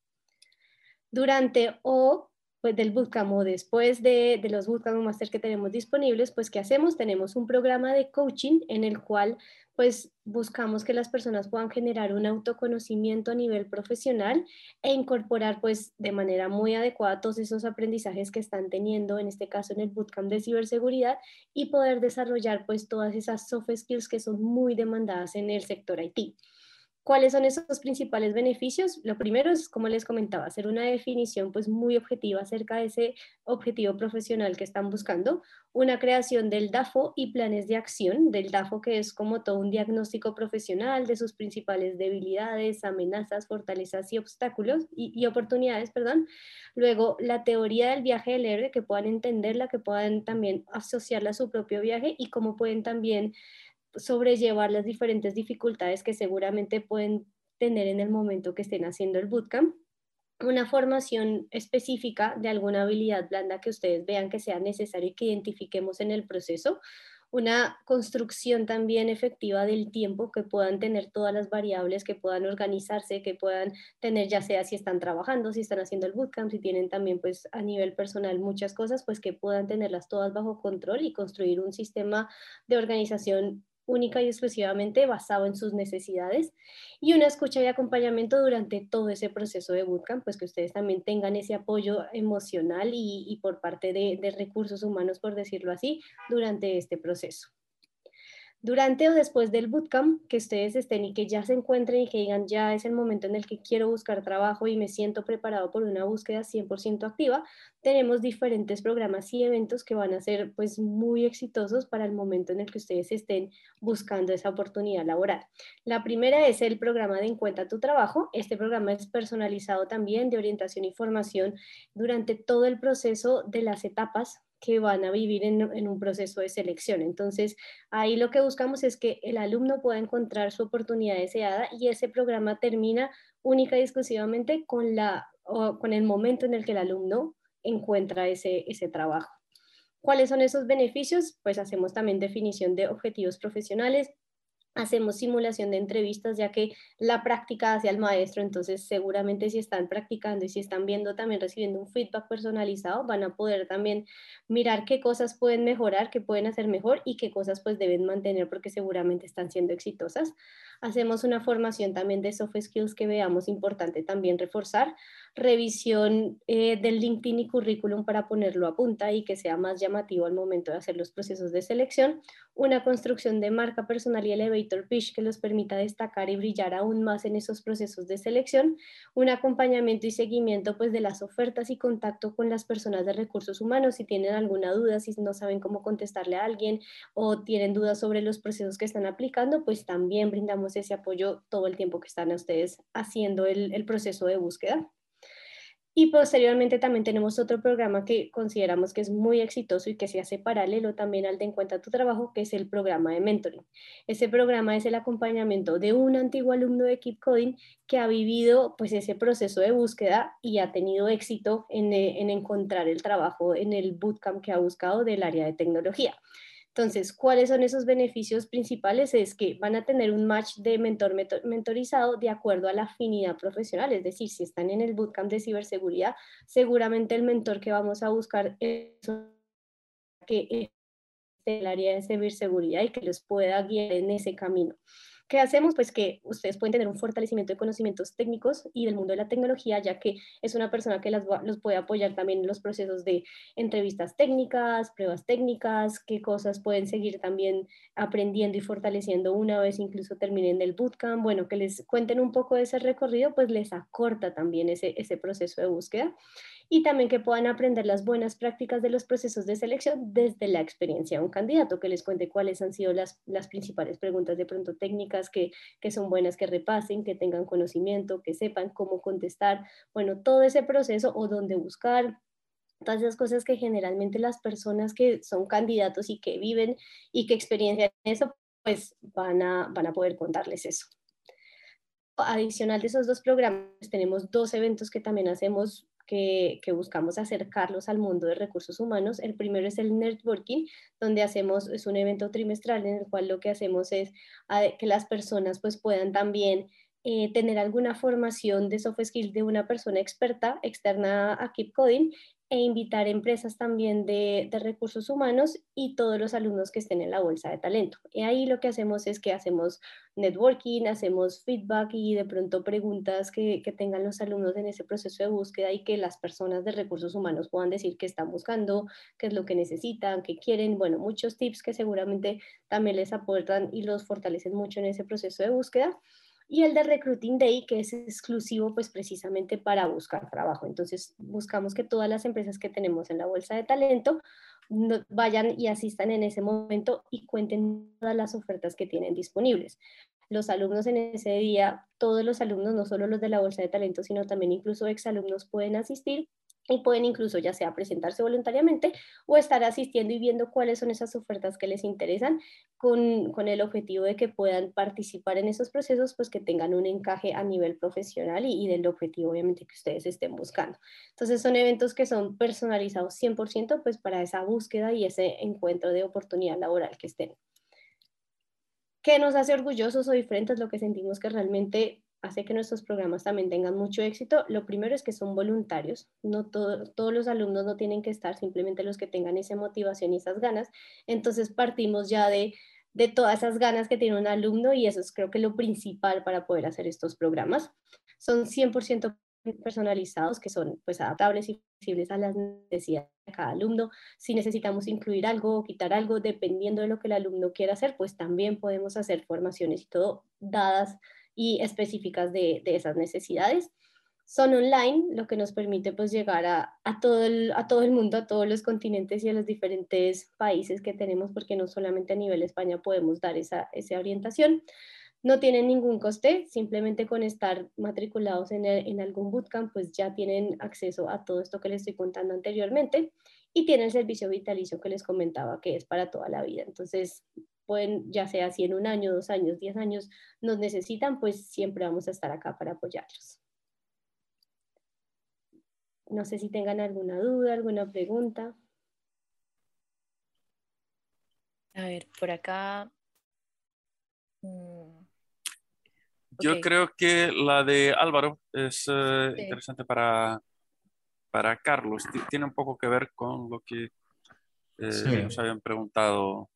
Durante o pues del bootcamp o después de, los bootcamp o que tenemos disponibles, pues ¿qué hacemos? Tenemos un programa de coaching en el cual pues buscamos que las personas puedan generar un autoconocimiento a nivel profesional e incorporar pues de manera muy adecuada todos esos aprendizajes que están teniendo, en este caso en el bootcamp de ciberseguridad, y poder desarrollar pues todas esas soft skills que son muy demandadas en el sector IT. ¿Cuáles son esos principales beneficios? Lo primero es, como les comentaba, hacer una definición pues muy objetiva acerca de ese objetivo profesional que están buscando, una creación del DAFO y planes de acción del DAFO que es como todo un diagnóstico profesional de sus principales debilidades, amenazas, fortalezas y obstáculos y, oportunidades, perdón. Luego, la teoría del viaje del héroe, que puedan entenderla, que puedan también asociarla a su propio viaje y cómo pueden también sobrellevar las diferentes dificultades que seguramente pueden tener en el momento que estén haciendo el bootcamp. Una formación específica de alguna habilidad blanda que ustedes vean que sea necesario y que identifiquemos en el proceso. Una construcción también efectiva del tiempo, que puedan tener todas las variables, que puedan organizarse, que puedan tener ya sea si están trabajando, si están haciendo el bootcamp, si tienen también pues a nivel personal muchas cosas, pues que puedan tenerlas todas bajo control y construir un sistema de organización única y exclusivamente basado en sus necesidades y una escucha y acompañamiento durante todo ese proceso de bootcamp, pues que ustedes también tengan ese apoyo emocional y, por parte de recursos humanos, por decirlo así, durante este proceso durante o después del bootcamp, que ustedes estén y que ya se encuentren y que digan, ya es el momento en el que quiero buscar trabajo y me siento preparado por una búsqueda 100% activa, tenemos diferentes programas y eventos que van a ser pues muy exitosos para el momento en el que ustedes estén buscando esa oportunidad laboral. La primera es el programa de Encuentra tu trabajo. Este programa es personalizado también de orientación y formación durante todo el proceso de las etapas que van a vivir en, un proceso de selección. Entonces, ahí lo que buscamos es que el alumno pueda encontrar su oportunidad deseada y ese programa termina única y exclusivamente con, la, con el momento en el que el alumno encuentra ese, ese trabajo. ¿Cuáles son esos beneficios? Pues hacemos también definición de objetivos profesionales, hacemos simulación de entrevistas, ya que la práctica hacia el maestro, entonces seguramente si están practicando y si están viendo también recibiendo un feedback personalizado, van a poder también mirar qué cosas pueden mejorar, qué pueden hacer mejor y qué cosas pues deben mantener porque seguramente están siendo exitosas. Hacemos una formación también de soft skills que veamos importante también reforzar, revisión eh, del LinkedIn y currículum para ponerlo a punta y que sea más llamativo al momento de hacer los procesos de selección, una construcción de marca personal y elevator pitch que los permita destacar y brillar aún más en esos procesos de selección, un acompañamiento y seguimiento pues de las ofertas y contacto con las personas de recursos humanos. Si tienen alguna duda, si no saben cómo contestarle a alguien o tienen dudas sobre los procesos que están aplicando, pues también brindamos ese apoyo todo el tiempo que están ustedes haciendo el proceso de búsqueda. Y posteriormente también tenemos otro programa que consideramos que es muy exitoso y que se hace paralelo también al de Encuentra tu Trabajo, que es el programa de mentoring. Ese programa es el acompañamiento de un antiguo alumno de Keep Coding que ha vivido pues ese proceso de búsqueda y ha tenido éxito en, en encontrar el trabajo en el bootcamp que ha buscado del área de tecnología. Entonces, ¿cuáles son esos beneficios principales? Es que van a tener un match de mentor mentorizado de acuerdo a la afinidad profesional, es decir, si están en el bootcamp de ciberseguridad, seguramente el mentor que vamos a buscar es que el área de ciberseguridad y que los pueda guiar en ese camino. ¿Qué hacemos? Pues que ustedes pueden tener un fortalecimiento de conocimientos técnicos y del mundo de la tecnología, ya que es una persona que los puede apoyar también en los procesos de entrevistas técnicas, pruebas técnicas, qué cosas pueden seguir también aprendiendo y fortaleciendo una vez incluso terminen el bootcamp. Bueno, que les cuenten un poco de ese recorrido, pues les acorta también ese proceso de búsqueda y también que puedan aprender las buenas prácticas de los procesos de selección desde la experiencia de un candidato, que les cuente cuáles han sido las, las principales preguntas de pronto técnicas que, que son buenas que repasen, que tengan conocimiento, que sepan cómo contestar, bueno, todo ese proceso o dónde buscar, todas esas cosas que generalmente las personas que son candidatos y que viven y que experiencian eso, pues van a, van a poder contarles eso. Adicional de esos dos programas, tenemos dos eventos que también hacemos que, buscamos acercarlos al mundo de recursos humanos. El primero es el networking, donde hacemos, es un evento trimestral en el cual lo que hacemos es que las personas pues puedan también eh, tener alguna formación de soft skills de una persona experta externa a Keep Coding e invitar empresas también de, recursos humanos y todos los alumnos que estén en la bolsa de talento. Y ahí lo que hacemos es que hacemos networking, hacemos feedback y de pronto preguntas que, que tengan los alumnos en ese proceso de búsqueda y que las personas de recursos humanos puedan decir qué están buscando, qué es lo que necesitan, qué quieren. Bueno, muchos tips que seguramente también les aportan y los fortalecen mucho en ese proceso de búsqueda. Y el de Recruiting Day, que es exclusivo pues precisamente para buscar trabajo. Entonces buscamos que todas las empresas que tenemos en la bolsa de talento vayan y asistan en ese momento y cuenten todas las ofertas que tienen disponibles. Los alumnos en ese día, todos los alumnos, no solo los de la bolsa de talento, sino también incluso exalumnos pueden asistir y pueden incluso ya sea presentarse voluntariamente o estar asistiendo y viendo cuáles son esas ofertas que les interesan con, con, el objetivo de que puedan participar en esos procesos, pues que tengan un encaje a nivel profesional y, y del objetivo obviamente que ustedes estén buscando. Entonces son eventos que son personalizados 100% pues para esa búsqueda y ese encuentro de oportunidad laboral que estén. ¿Qué nos hace orgullosos o diferentes? Lo que sentimos que realmente hace que nuestros programas también tengan mucho éxito. Lo primero es que son voluntarios, no todos los alumnos no tienen que estar, simplemente los que tengan esa motivación y esas ganas. Entonces partimos ya de, de todas esas ganas que tiene un alumno y eso es creo que lo principal para poder hacer estos programas. Son 100% personalizados, que son pues adaptables y flexibles a las necesidades de cada alumno. Si necesitamos incluir algo o quitar algo, dependiendo de lo que el alumno quiera hacer, pues también podemos hacer formaciones y todo dadas y específicas de, esas necesidades. Son online, lo que nos permite pues llegar a, todo el, a todo el mundo, a todos los continentes y a los diferentes países que tenemos, porque no solamente a nivel España podemos dar esa, esa orientación. No tienen ningún coste, simplemente con estar matriculados en, en, algún bootcamp, pues ya tienen acceso a todo esto que les estoy contando anteriormente y tienen el servicio vitalicio que les comentaba que es para toda la vida. Entonces, pueden, ya sea si en un año, dos años, diez años nos necesitan, pues siempre vamos a estar acá para apoyarlos. No sé si tengan alguna duda, alguna pregunta. A ver, por acá. Mm, Yo creo que la de Álvaro es eh, interesante para, para Carlos. Tiene un poco que ver con lo que eh, nos habían preguntado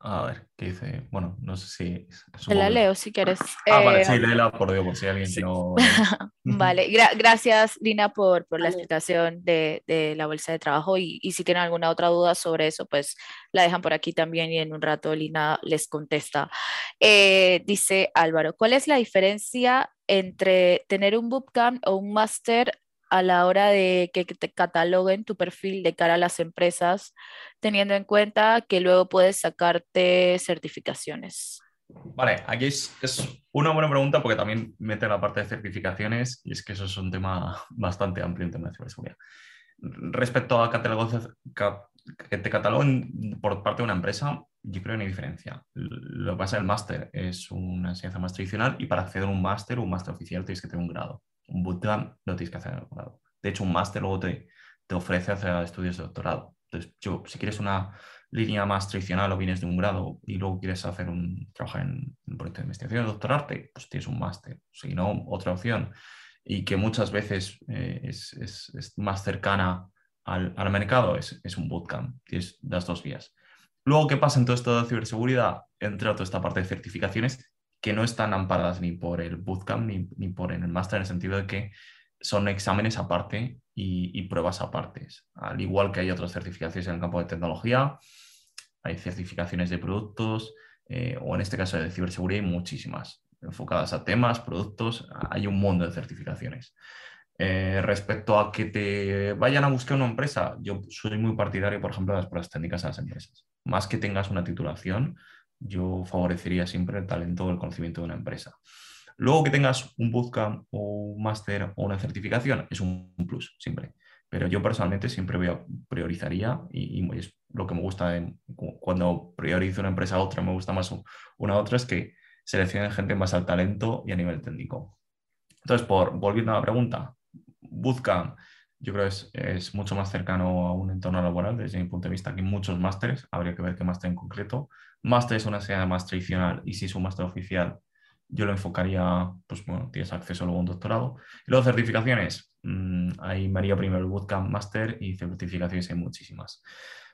a ver, ¿qué dice? Bueno, no sé si... Te la leo si quieres. Ah, vale, sí, eh, léela por Dios, por si alguien no... (laughs) vale, gracias Lina por, por la explicación de, de, la bolsa de trabajo y, y, si tienen alguna otra duda sobre eso, pues la dejan por aquí también y en un rato Lina les contesta. Eh, dice Álvaro, ¿cuál es la diferencia entre tener un bootcamp o un máster a la hora de que te cataloguen tu perfil de cara a las empresas, teniendo en cuenta que luego puedes sacarte certificaciones? Vale, aquí es, una buena pregunta porque también mete la parte de certificaciones y es que eso es un tema (laughs) bastante amplio en tema de ciberseguridad. Respecto a que te cataloguen por parte de una empresa, yo creo que no hay diferencia. Lo que pasa es el máster es una enseñanza más tradicional y para acceder a un máster o un máster oficial tienes que tener un grado un bootcamp no tienes que hacer el doctorado. De hecho, un máster luego te, te ofrece hacer estudios de doctorado. Entonces, yo, si quieres una línea más tradicional o vienes de un grado y luego quieres hacer un trabajar en un proyecto de investigación, doctorarte, pues tienes un máster. Si no, otra opción y que muchas veces eh, es, es, es, más cercana al, al mercado es, es, un bootcamp. Tienes las dos vías. Luego, ¿qué pasa en todo esto de ciberseguridad? Entre toda esta parte de certificaciones, que no están amparadas ni por el bootcamp ni, ni por el máster, en el sentido de que son exámenes aparte y, pruebas aparte. Al igual que hay otras certificaciones en el campo de tecnología, hay certificaciones de productos, eh, o en este caso de ciberseguridad, hay muchísimas, enfocadas a temas, productos, hay un mundo de certificaciones. Eh, respecto a que te vayan a buscar una empresa, yo soy muy partidario, por ejemplo, de las pruebas técnicas a las empresas. Más que tengas una titulación, yo favorecería siempre el talento o el conocimiento de una empresa. Luego que tengas un bootcamp o un máster o una certificación es un plus, siempre. Pero yo personalmente siempre priorizaría y, es lo que me gusta cuando priorizo una empresa a otra, me gusta más una a otra, es que seleccionen gente más al talento y a nivel técnico. Entonces, por, volviendo a la pregunta, bootcamp, yo creo que es, es, mucho más cercano a un entorno laboral desde mi punto de vista que muchos másteres. Habría que ver qué máster en concreto. Máster es una enseñanza más tradicional y si es un máster oficial, yo lo enfocaría, pues bueno, tienes acceso luego a un doctorado. Y luego certificaciones, ahí María primero el bootcamp, máster y certificaciones hay muchísimas.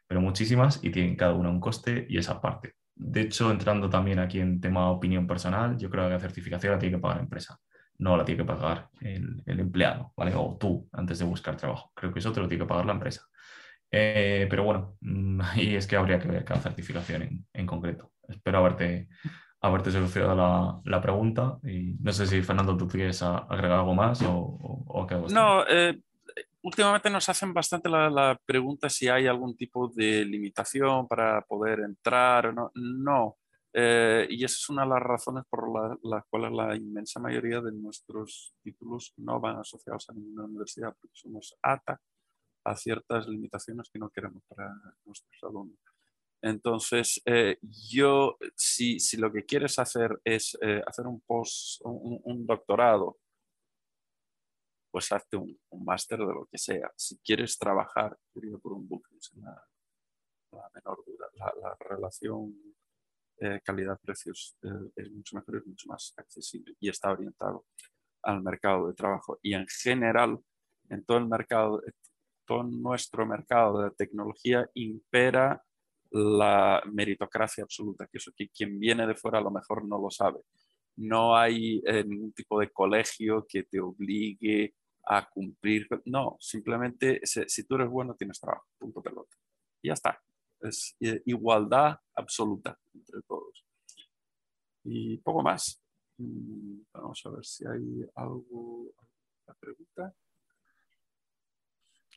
Pero muchísimas y tienen cada una un coste y esa parte. De hecho, entrando también aquí en tema opinión personal, yo creo que la certificación la tiene que pagar la empresa no la tiene que pagar el, empleado, ¿vale? O tú antes de buscar trabajo. Creo que eso te lo tiene que pagar la empresa. Eh, pero bueno, mm, (laughs) ahí es que habría que ver cada certificación en, concreto. Espero haberte, haberte solucionado la, la, pregunta. Y no sé si, Fernando, tú quieres agregar algo más o, o, qué No, eh, últimamente nos hacen bastante la, la, pregunta si hay algún tipo de limitación para poder entrar o no. No. Eh, y esa es una de las razones por las la cuales la inmensa mayoría de nuestros títulos no van asociados a ninguna universidad, porque somos ATA a ciertas limitaciones que no queremos para nuestros alumnos. Entonces, eh, yo, si, si, lo que quieres hacer es eh, hacer un post, un, un, doctorado, pues hazte un, un máster de lo que sea. Si quieres trabajar, por un book, la, la menor duda. La, la relación eh, calidad-precios es mucho mejor, es mucho más accesible y está orientado al mercado de trabajo. Y en general, en todo el mercado, nuestro mercado de tecnología impera la meritocracia absoluta, que eso que quien viene de fuera a lo mejor no lo sabe. No hay eh, ningún tipo de colegio que te obligue a cumplir. No, simplemente si, tú eres bueno tienes trabajo, punto pelota. Y ya está. Es eh, igualdad absoluta entre todos. Y poco más. Mm, vamos a ver si hay algo, alguna pregunta.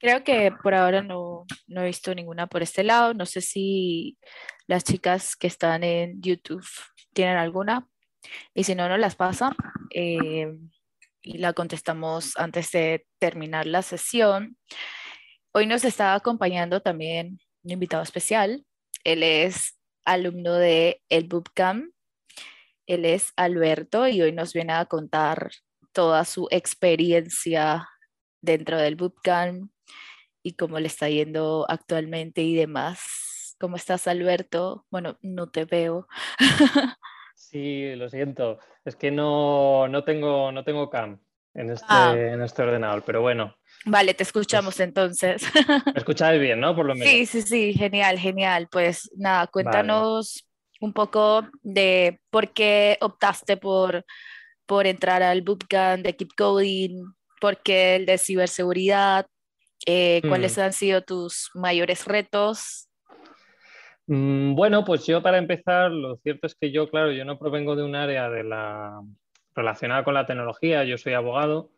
Creo que por ahora no, no, he visto ninguna por este lado. No sé si las chicas que están en YouTube tienen alguna. Y si no, nos las pasan. Eh, y la contestamos antes de terminar la sesión. Hoy nos está acompañando también un invitado especial. Él es alumno de el Bootcamp. Él es Alberto y hoy nos viene a contar toda su experiencia dentro del Bootcamp, y cómo le está yendo actualmente y demás. ¿Cómo estás, Alberto? Bueno, no te veo. (laughs) sí, lo siento. Es que no, no, tengo, no tengo cam en este, ah. en este ordenador, pero bueno. Vale, te escuchamos pues entonces. ¿Me (laughs) escucháis bien, no? Por lo menos. Sí, sí, sí, genial, genial. Pues nada, cuéntanos un poco de por qué optaste por, por entrar al bootcamp de Keep Coding, por qué el de ciberseguridad, eh, ¿Cuáles mm. han sido tus mayores retos? Mm, bueno, pues yo para empezar, lo cierto es que yo, claro, yo no provengo de un área de la... relacionada con la tecnología, yo soy abogado,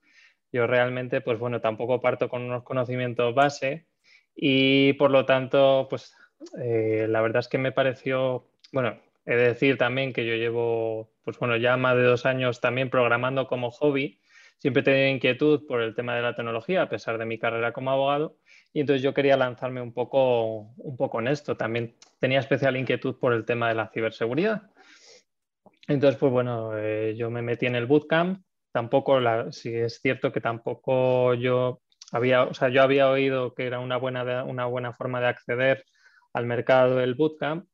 yo realmente, pues bueno, tampoco parto con unos conocimientos base y por lo tanto, pues eh, la verdad es que me pareció, bueno, he de decir también que yo llevo, pues bueno, ya más de dos años también programando como hobby siempre tenido inquietud por el tema de la tecnología, a pesar de mi carrera como abogado, y entonces yo quería lanzarme un poco, un poco en esto. También tenía especial inquietud por el tema de la ciberseguridad. Entonces, pues bueno, eh, yo me metí en el bootcamp. Tampoco, la, si es cierto que tampoco yo había, o sea, yo había oído que era una buena, una buena forma de acceder al mercado del bootcamp,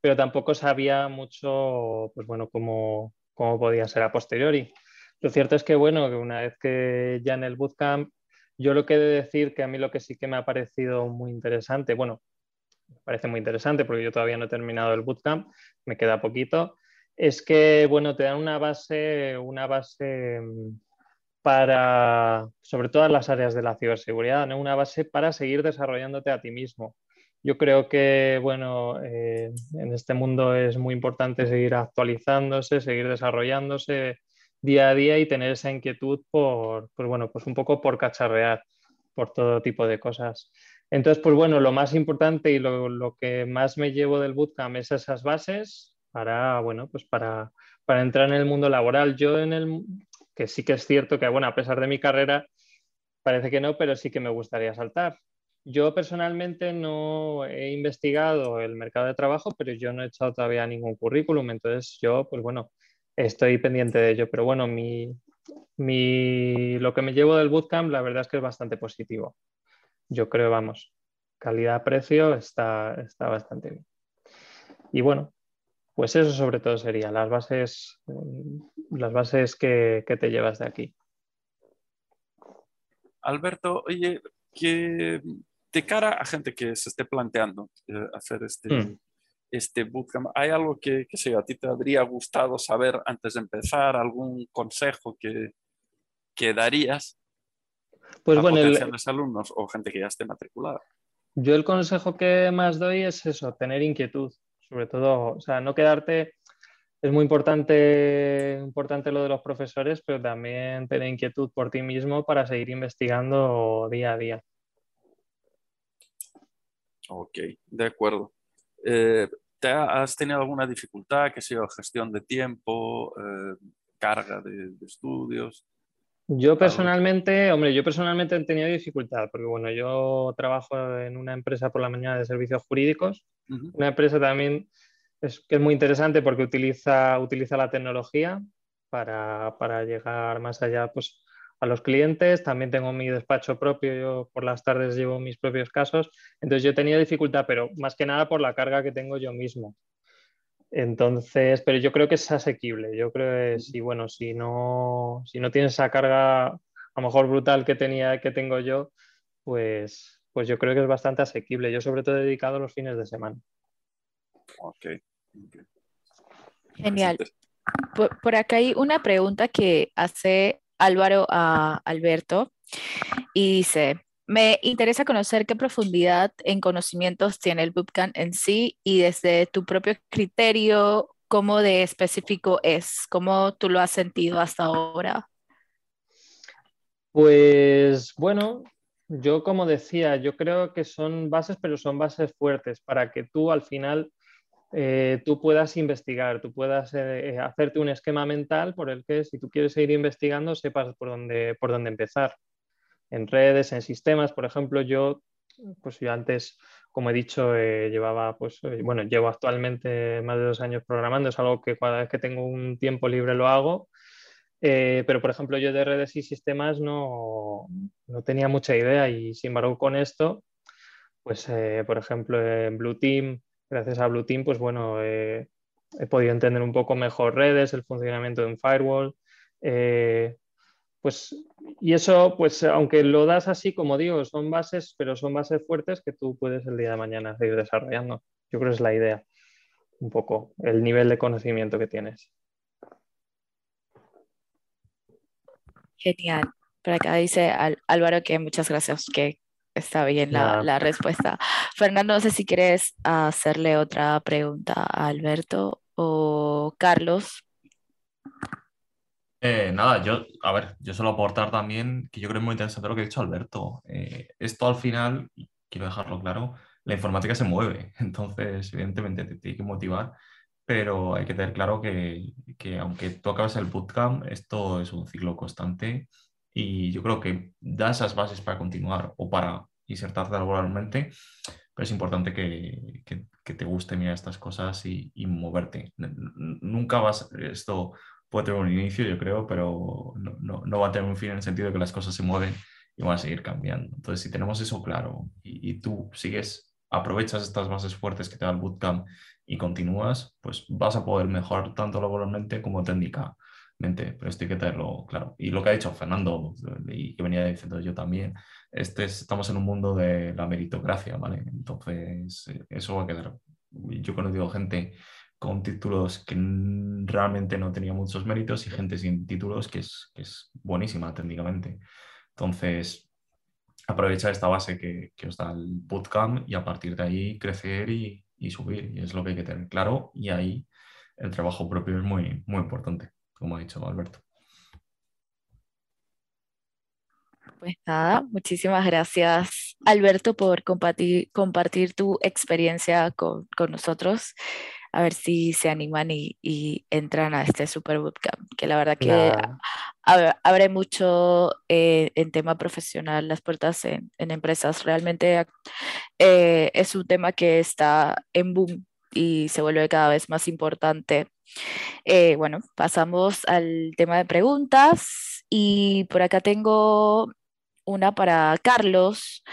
pero tampoco sabía mucho, pues bueno, cómo, cómo podía ser a posteriori. Lo cierto es que, bueno, una vez que ya en el bootcamp, yo lo que he de decir que a mí lo que sí que me ha parecido muy interesante, bueno, me parece muy interesante porque yo todavía no he terminado el bootcamp, me queda poquito, es que, bueno, te dan una base, una base mm, para, sobre todas las áreas de la ciberseguridad, ¿no? una base para seguir desarrollándote a ti mismo. Yo creo que, bueno, eh, en este mundo es muy importante seguir actualizándose, seguir desarrollándose, día a día y tener esa inquietud por, pues bueno, pues un poco por cacharrear, por todo tipo de cosas. Entonces, pues bueno, lo más importante y lo, que más me llevo del bootcamp es esas bases para, bueno, pues para, para entrar en el mundo laboral. Yo en el, que sí que es cierto que, bueno, a pesar de mi carrera, parece que no, pero sí que me gustaría saltar. Yo personalmente no he investigado el mercado de trabajo, pero yo no he echado todavía ningún currículum. Entonces yo, pues bueno, estoy pendiente de ello. Pero bueno, mi, lo que me llevo del bootcamp, la verdad es que es bastante positivo. Yo creo, vamos, calidad-precio está, está bastante bien. Y bueno, pues eso sobre todo sería las bases, mm, las bases que, te llevas de aquí. Alberto, oye, que de cara a gente que se esté planteando eh, hacer este, mm este bootcamp. ¿Hay algo que, que a ti te habría gustado saber antes de empezar? ¿Algún consejo que, que darías pues a bueno, potenciales alumnos o gente que ya esté matriculada? Yo el consejo que más doy es eso, tener inquietud, sobre todo, o sea, no quedarte, es muy importante, importante lo de los profesores, pero también tener inquietud por ti mismo para seguir investigando día a día. Ok, de acuerdo. Eh, ¿te ¿Has tenido alguna dificultad, que sea gestión de tiempo, eh, carga de, estudios? Yo personalmente, hombre, yo personalmente he tenido dificultad, porque bueno, yo trabajo en una empresa por la mañana de servicios jurídicos, una empresa también es, que es muy interesante porque utiliza, utiliza la tecnología para, para llegar más allá pues, a los clientes. También tengo mi despacho propio, yo por las tardes llevo mis propios casos. Entonces yo tenido dificultad, pero más que nada por la carga que tengo yo mismo. Entonces, pero yo creo que es asequible. Yo creo que si, bueno, si no, si no tienes esa carga a lo mejor brutal que tenía, que tengo yo, pues, pues yo creo que es bastante asequible. Yo sobre todo he dedicado los fines de semana. Ok. Genial. Por, acá hay una pregunta que hace Álvaro a Alberto y dice, me interesa conocer qué profundidad en conocimientos tiene el bootcamp en sí y desde tu propio criterio, cómo de específico es, cómo tú lo has sentido hasta ahora. Pues bueno, yo como decía, yo creo que son bases, pero son bases fuertes para que tú al final eh, tú puedas investigar, tú puedas eh, eh, hacerte un esquema mental por el que si tú quieres seguir investigando sepas por dónde, por dónde empezar. En redes, en sistemas, por ejemplo, yo, pues yo antes, como he dicho, llevaba, pues bueno, llevo actualmente más de dos años programando, es algo que cada vez que tengo un tiempo libre lo hago. pero, por ejemplo, yo de redes y sistemas no, no tenía mucha idea y, sin embargo, con esto, pues, por ejemplo, en Blue Team gracias a Blue Team, pues bueno, he podido entender un poco mejor redes, el funcionamiento de un firewall. Eh, pues, y eso, pues aunque lo das así, como digo, son bases, pero son bases fuertes que tú puedes el día de mañana seguir desarrollando. Yo creo que es la idea, un poco, el nivel de conocimiento que tienes. Genial. Por acá dice Álvaro que muchas gracias, que está bien la, respuesta. Fernando, no sé si quieres hacerle otra pregunta a Alberto o Carlos. Eh, nada, yo, a ver, yo solo aportar también que yo creo que es muy interesante lo que ha dicho Alberto. Eh, esto al final, quiero dejarlo claro, la informática se mueve, (laughs) entonces evidentemente te tiene que motivar, pero hay que tener claro que, que aunque tú acabes el bootcamp, esto es un ciclo constante y yo creo que da esas bases para continuar o para insertarte laboralmente, pero es importante que, que, te guste mirar estas cosas y, y, moverte. Nunca vas, esto puede tener un inicio, yo creo, pero no, no, no, va a tener un fin en el sentido de que las cosas se mueven y van a seguir cambiando. Entonces, si tenemos eso claro y, y tú sigues, aprovechas estas bases fuertes que te da el bootcamp y continúas, pues vas a poder mejorar tanto laboralmente como técnica pero esto hay que tenerlo claro. Y lo que ha dicho Fernando, y que venía diciendo yo también, este estamos en un mundo de la meritocracia, ¿vale? Entonces, eh, eso va a quedar. Yo he conocido gente con títulos que realmente no tenía muchos méritos y gente sin títulos que es, que es buenísima técnicamente. Entonces, aprovechar esta base que, que, os da el bootcamp y a partir de ahí crecer y, y subir. Y es lo que hay que tener claro. Y ahí el trabajo propio es muy, muy importante como ha dicho Alberto. Pues nada, muchísimas gracias Alberto por compartir, compartir tu experiencia con, nosotros. A ver si se animan y, entran a este Super Bootcamp, que la verdad que abre mucho eh, en tema profesional las puertas en, empresas. Realmente eh, es un tema que está en boom y se vuelve cada vez más importante eh, bueno, pasamos al tema de preguntas y por acá tengo una para Carlos.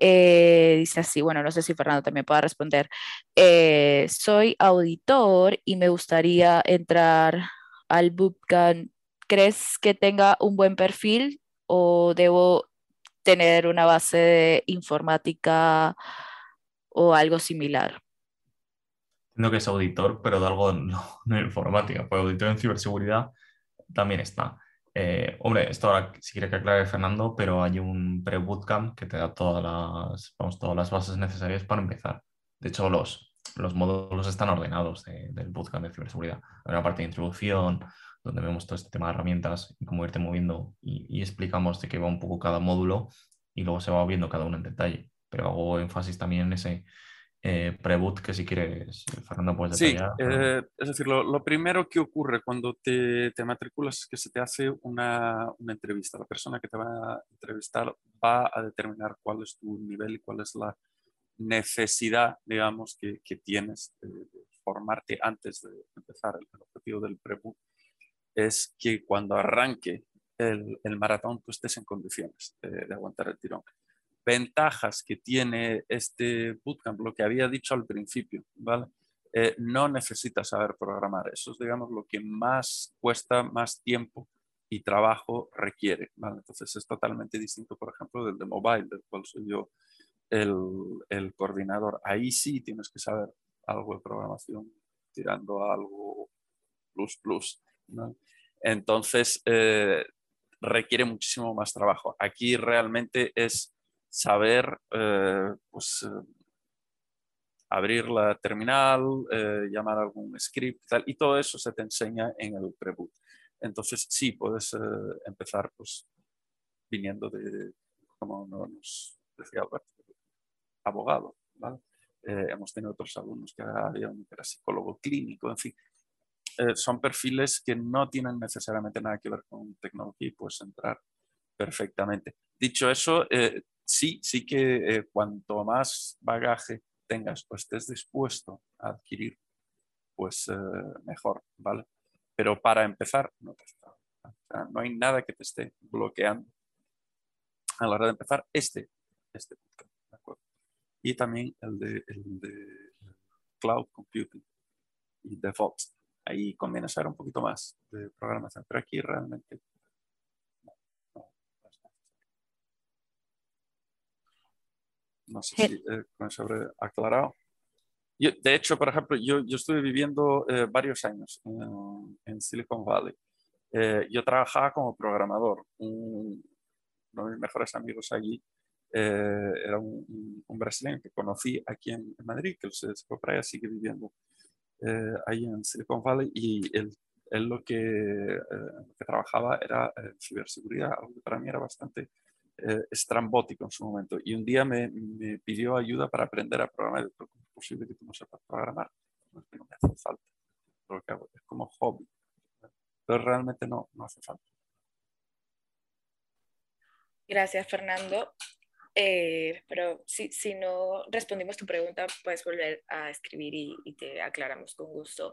Eh, dice así, bueno, no sé si Fernando también pueda responder. Eh, soy auditor y me gustaría entrar al bootcamp. ¿Crees que tenga un buen perfil o debo tener una base de informática o algo similar? Entiendo que es auditor, pero de algo no (laughs) informática, pues auditor en ciberseguridad también está. Eh, hombre, esto ahora sí quiere que aclare Fernando, pero hay un pre-bootcamp que te da todas las, vamos, todas las bases necesarias para empezar. De hecho, los, los módulos están ordenados del bootcamp de ciberseguridad. Hay una parte de introducción donde vemos todo este tema de herramientas y cómo irte moviendo y, explicamos de qué va un poco cada módulo y luego se va viendo cada uno en detalle. Pero hago énfasis también en ese eh, pre-boot que si quieres, Fernando, puedes detallar. Sí, eh, es decir, lo, primero que ocurre cuando te, te, matriculas es que se te hace una, una entrevista. La persona que te va a entrevistar va a determinar cuál es tu nivel y cuál es la necesidad, digamos, que, que tienes de formarte antes de empezar. El, objetivo del preboot es que cuando arranque el, el maratón tú estés en condiciones de, aguantar el tirón. Ventajas que tiene este bootcamp, lo que había dicho al principio. Eh, no necesitas saber programar. Eso es, digamos, lo que más cuesta, más tiempo y trabajo requiere. ¿vale? Entonces es totalmente distinto, por ejemplo, del de mobile, del cual soy yo el, coordinador. Ahí sí tienes que saber algo de programación tirando a algo plus plus. Entonces, eh, requiere muchísimo más trabajo. Aquí realmente es saber eh, pues, eh, abrir la terminal, llamar algún script y todo eso se te enseña en el preboot. Entonces, sí, puedes empezar pues, viniendo de, como nos decía Alberto, abogado. Eh, hemos tenido otros alumnos que había un que era psicólogo clínico, en fin. Eh, son perfiles que no tienen necesariamente nada que ver con tecnología y puedes entrar perfectamente. Dicho eso, eh, sí, sí que cuanto más bagaje tengas o estés dispuesto a adquirir, pues mejor, ¿vale? Pero para empezar, no, no hay nada que te esté bloqueando a la hora de empezar este, este ¿de acuerdo? y también el de, el de Cloud Computing y DevOps. Ahí conviene saber un poquito más de programación, pero aquí realmente no, sé si eh, con eso habré aclarado. Yo, de hecho, por ejemplo, yo, yo estuve viviendo eh, varios años en, Silicon Valley. Eh, yo trabajaba como programador. uno de mis mejores amigos allí eh, era un, brasileño que conocí aquí en, Madrid, que se, fue para allá, sigue viviendo eh, ahí en Silicon Valley y él, él lo, que, eh, que, trabajaba era ciberseguridad, algo que para mí era bastante estrambótico en su momento. Y un día me, me pidió ayuda para aprender a programar. ¿Cómo es posible que tú no sepas programar? No, no me hace falta. Lo que hago es como hobby. Pero realmente no, no hace falta. Gracias, Fernando. Eh, pero si, si, no respondimos tu pregunta, puedes volver a escribir y, te aclaramos con gusto.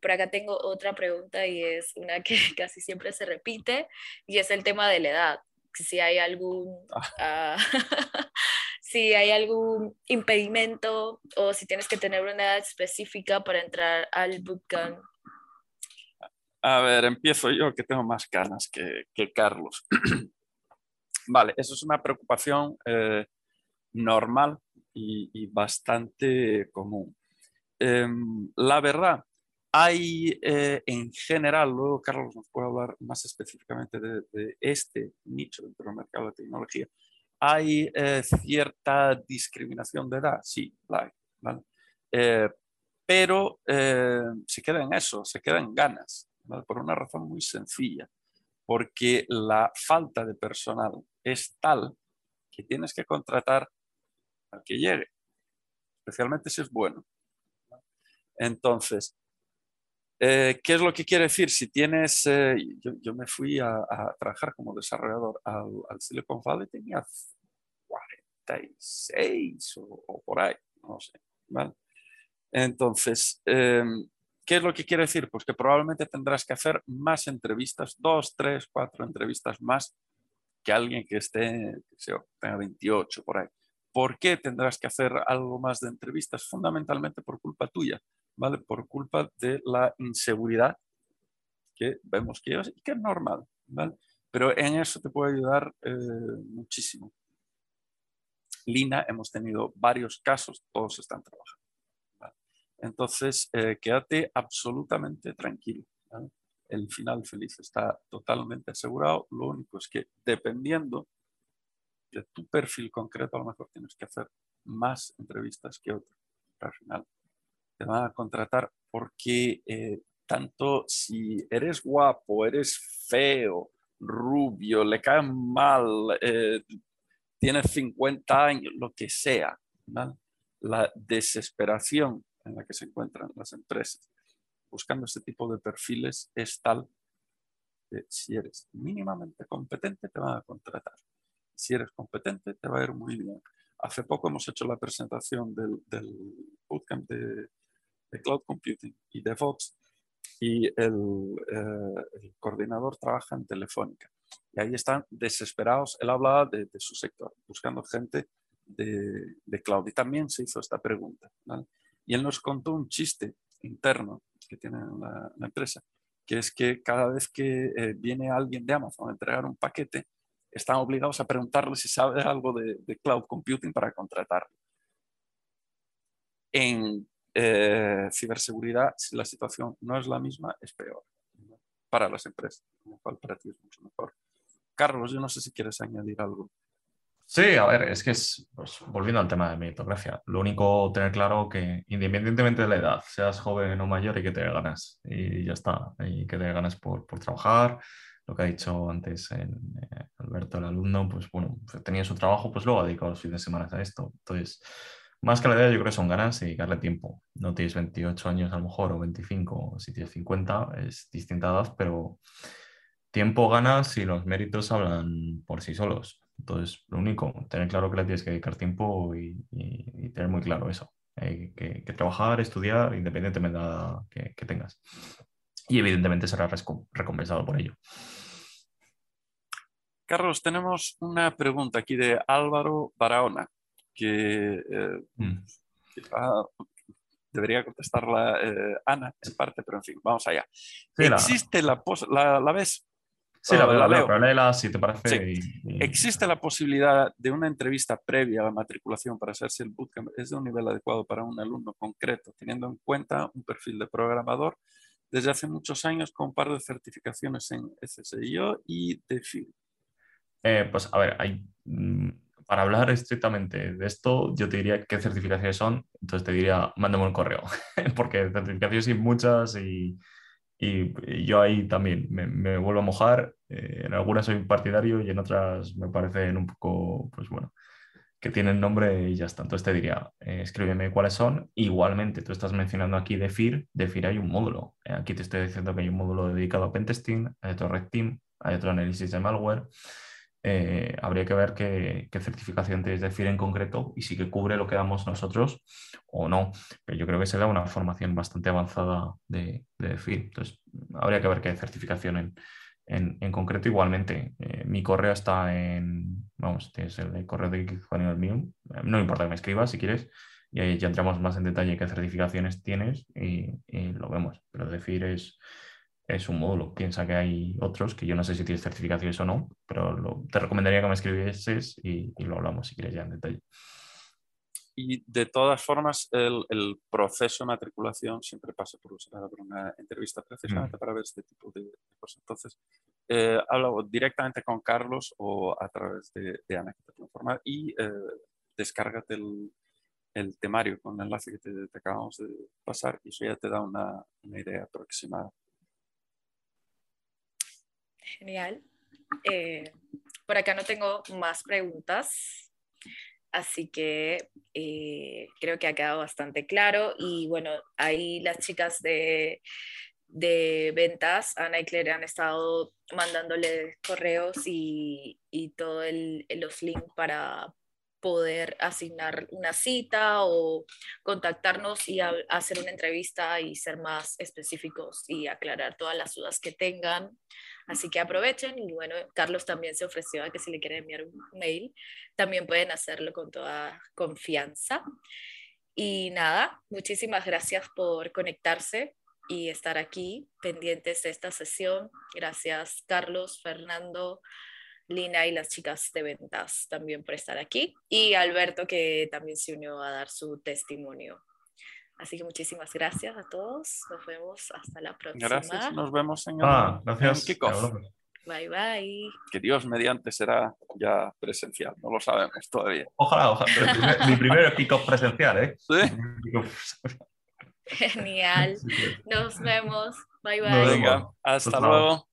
por acá tengo otra pregunta y es una que (laughs) casi siempre se repite y es el tema de la edad. Si hay algún, ah. Ah, (laughs) si hay algún impedimento o si tienes que tener una edad específica para entrar al bootcamp. A ver, empiezo yo que tengo más ganas que, que Carlos. (clears throat) Vale, eso es una preocupación eh, normal y, bastante común. Em, la verdad, hay eh, en general, luego Carlos nos puede hablar más específicamente de, este nicho dentro del mercado de tecnología, hay eh, cierta discriminación de edad, sí, ¿vale? pero se queda en eso, se queda en ganas, por una razón muy sencilla porque la falta de personal es tal que tienes que contratar al que llegue, especialmente si es bueno. Entonces, eh, ¿qué es lo que quiere decir? Si tienes, eh, yo, me fui a, trabajar como desarrollador al, Silicon Valley, tenía 46 o, por ahí, no sé. Entonces, em, ¿Qué es lo que quiere decir? Pues que probablemente tendrás que hacer más entrevistas, dos, tres, cuatro entrevistas más que alguien que esté, que tenga 28 por ahí. ¿Por qué tendrás que hacer algo más de entrevistas? Fundamentalmente por culpa tuya, ¿vale? Por culpa de la inseguridad que vemos que llevas y que es normal, ¿vale? Pero en eso te puede ayudar eh, muchísimo. Lina, hemos tenido varios casos, todos están trabajando. Entonces, eh, quédate absolutamente tranquilo. El final feliz está totalmente asegurado. Lo único es que dependiendo de tu perfil concreto, a lo mejor tienes que hacer más entrevistas que otras. al final te van a contratar porque eh, tanto si eres guapo, eres feo, rubio, le cae mal, eh, tienes 50 años, lo que sea, la desesperación en la que se encuentran las empresas buscando este tipo de perfiles es tal que si eres mínimamente competente te van a contratar. Si eres competente te va a ir muy bien. Hace poco hemos hecho la presentación del, del bootcamp de, de, Cloud Computing y DevOps y el, eh, el, coordinador trabaja en Telefónica. Y ahí están desesperados. Él hablaba de, su sector, buscando gente de, cloud. Y también se hizo esta pregunta. Y él nos contó un chiste interno que tiene la, la empresa, que es que cada vez que eh, viene alguien de Amazon a entregar un paquete, están obligados a preguntarle si sabe algo de, de cloud computing para contratarlo. En eh, ciberseguridad, si la situación no es la misma, es peor para las empresas, lo cual para ti es mucho mejor. Carlos, yo no sé si quieres añadir algo. Sí, a ver, es que es, pues, volviendo al tema de meritocracia, lo único tener claro que independientemente de la edad, seas joven o mayor, hay que tener ganas y ya está, hay que tener ganas por, por trabajar, lo que ha dicho antes en, eh, Alberto, el alumno, pues bueno, tenía su trabajo, pues luego ha dedicado los fines de semana a esto, entonces, más que la idea, yo creo que son ganas y darle tiempo, no tienes 28 años a lo mejor o 25, si tienes 50, es distinta edad, pero tiempo ganas y los méritos hablan por sí solos. Entonces, lo único, tener claro que le tienes que dedicar tiempo y, tener muy claro eso. Que, que, trabajar, estudiar, independientemente de la que, que tengas. Y evidentemente será recompensado por ello. Carlos, tenemos una pregunta aquí de Álvaro Barahona, que, eh, mm. que ah, debería contestarla eh, Ana en parte, pero en fin, vamos allá. Sí, ¿Existe la, la, la, ves? Sí, la, la, leo. Léela, si te parece. Sí. Y, y... ¿Existe la posibilidad de una entrevista previa a la matriculación para saber si el bootcamp es de un nivel adecuado para un alumno concreto, teniendo en cuenta un perfil de programador desde hace muchos años con un par de certificaciones en SSIO y DeFi? Eh, pues a ver, hay, mm, para hablar estrictamente de esto, yo te diría qué certificaciones son, entonces te diría, mándame un correo, (laughs) porque certificaciones hay muchas y y yo ahí también me, me vuelvo a mojar. Eh, en algunas soy partidario y en otras me parecen un poco, pues bueno, que tienen nombre y ya está. Entonces te diría, eh, escríbeme cuáles son. Igualmente, tú estás mencionando aquí DeFIR. DeFIR hay un módulo. Eh, aquí te estoy diciendo que hay un módulo dedicado a pentesting, hay otro red team, hay otro análisis de malware. Eh, habría que ver qué, qué, certificación tienes de FIR en concreto y si que cubre lo que damos nosotros o no. Pero yo creo que se da una formación bastante avanzada de, de. Entonces, habría que ver qué certificación en, en, en concreto. Igualmente, eh, mi correo está en, vamos, tienes el correo de Juan el. No importa que me escribas si quieres. Y ahí ya entramos más en detalle qué certificaciones tienes y, lo vemos. Pero de FIR es es un módulo. Piensa que hay otros que yo no sé si tienes certificaciones o no, pero lo, te recomendaría que me escribieses y, y, lo hablamos si quieres ya en detalle. Y de todas formas, el, el proceso de matriculación siempre pasa por, por una entrevista precisamente mm. para ver este tipo de, cosas. Entonces, eh, hablo directamente con Carlos o a través de, de Ana que te informar y eh, descárgate el, el, temario con el enlace que te, te, acabamos de pasar y eso ya te da una, una idea aproximada. Genial. Eh, por acá no tengo más preguntas, así que eh, creo que ha quedado bastante claro. Y bueno, ahí las chicas de, de ventas, Ana y Claire, han estado mandándole correos y, y todos los links para poder asignar una cita o contactarnos y a, hacer una entrevista y ser más específicos y aclarar todas las dudas que tengan. Así que aprovechen y bueno, Carlos también se ofreció a que si le quieren enviar un mail, también pueden hacerlo con toda confianza. Y nada, muchísimas gracias por conectarse y estar aquí pendientes de esta sesión. Gracias Carlos, Fernando, Lina y las chicas de ventas también por estar aquí. Y Alberto que también se unió a dar su testimonio. Así que muchísimas gracias a todos. Nos vemos hasta la próxima. Gracias. Nos vemos en el, ah, gracias. kickoff. Bye bye. Que Dios mediante será ya presencial, no lo sabemos todavía. Ojalá, ojalá. Primer- mi primer pick-up presencial, ¿eh? ¿Sí? Genial. (laughs) Nos vemos. Bye Nos bye. Venga, hasta luego.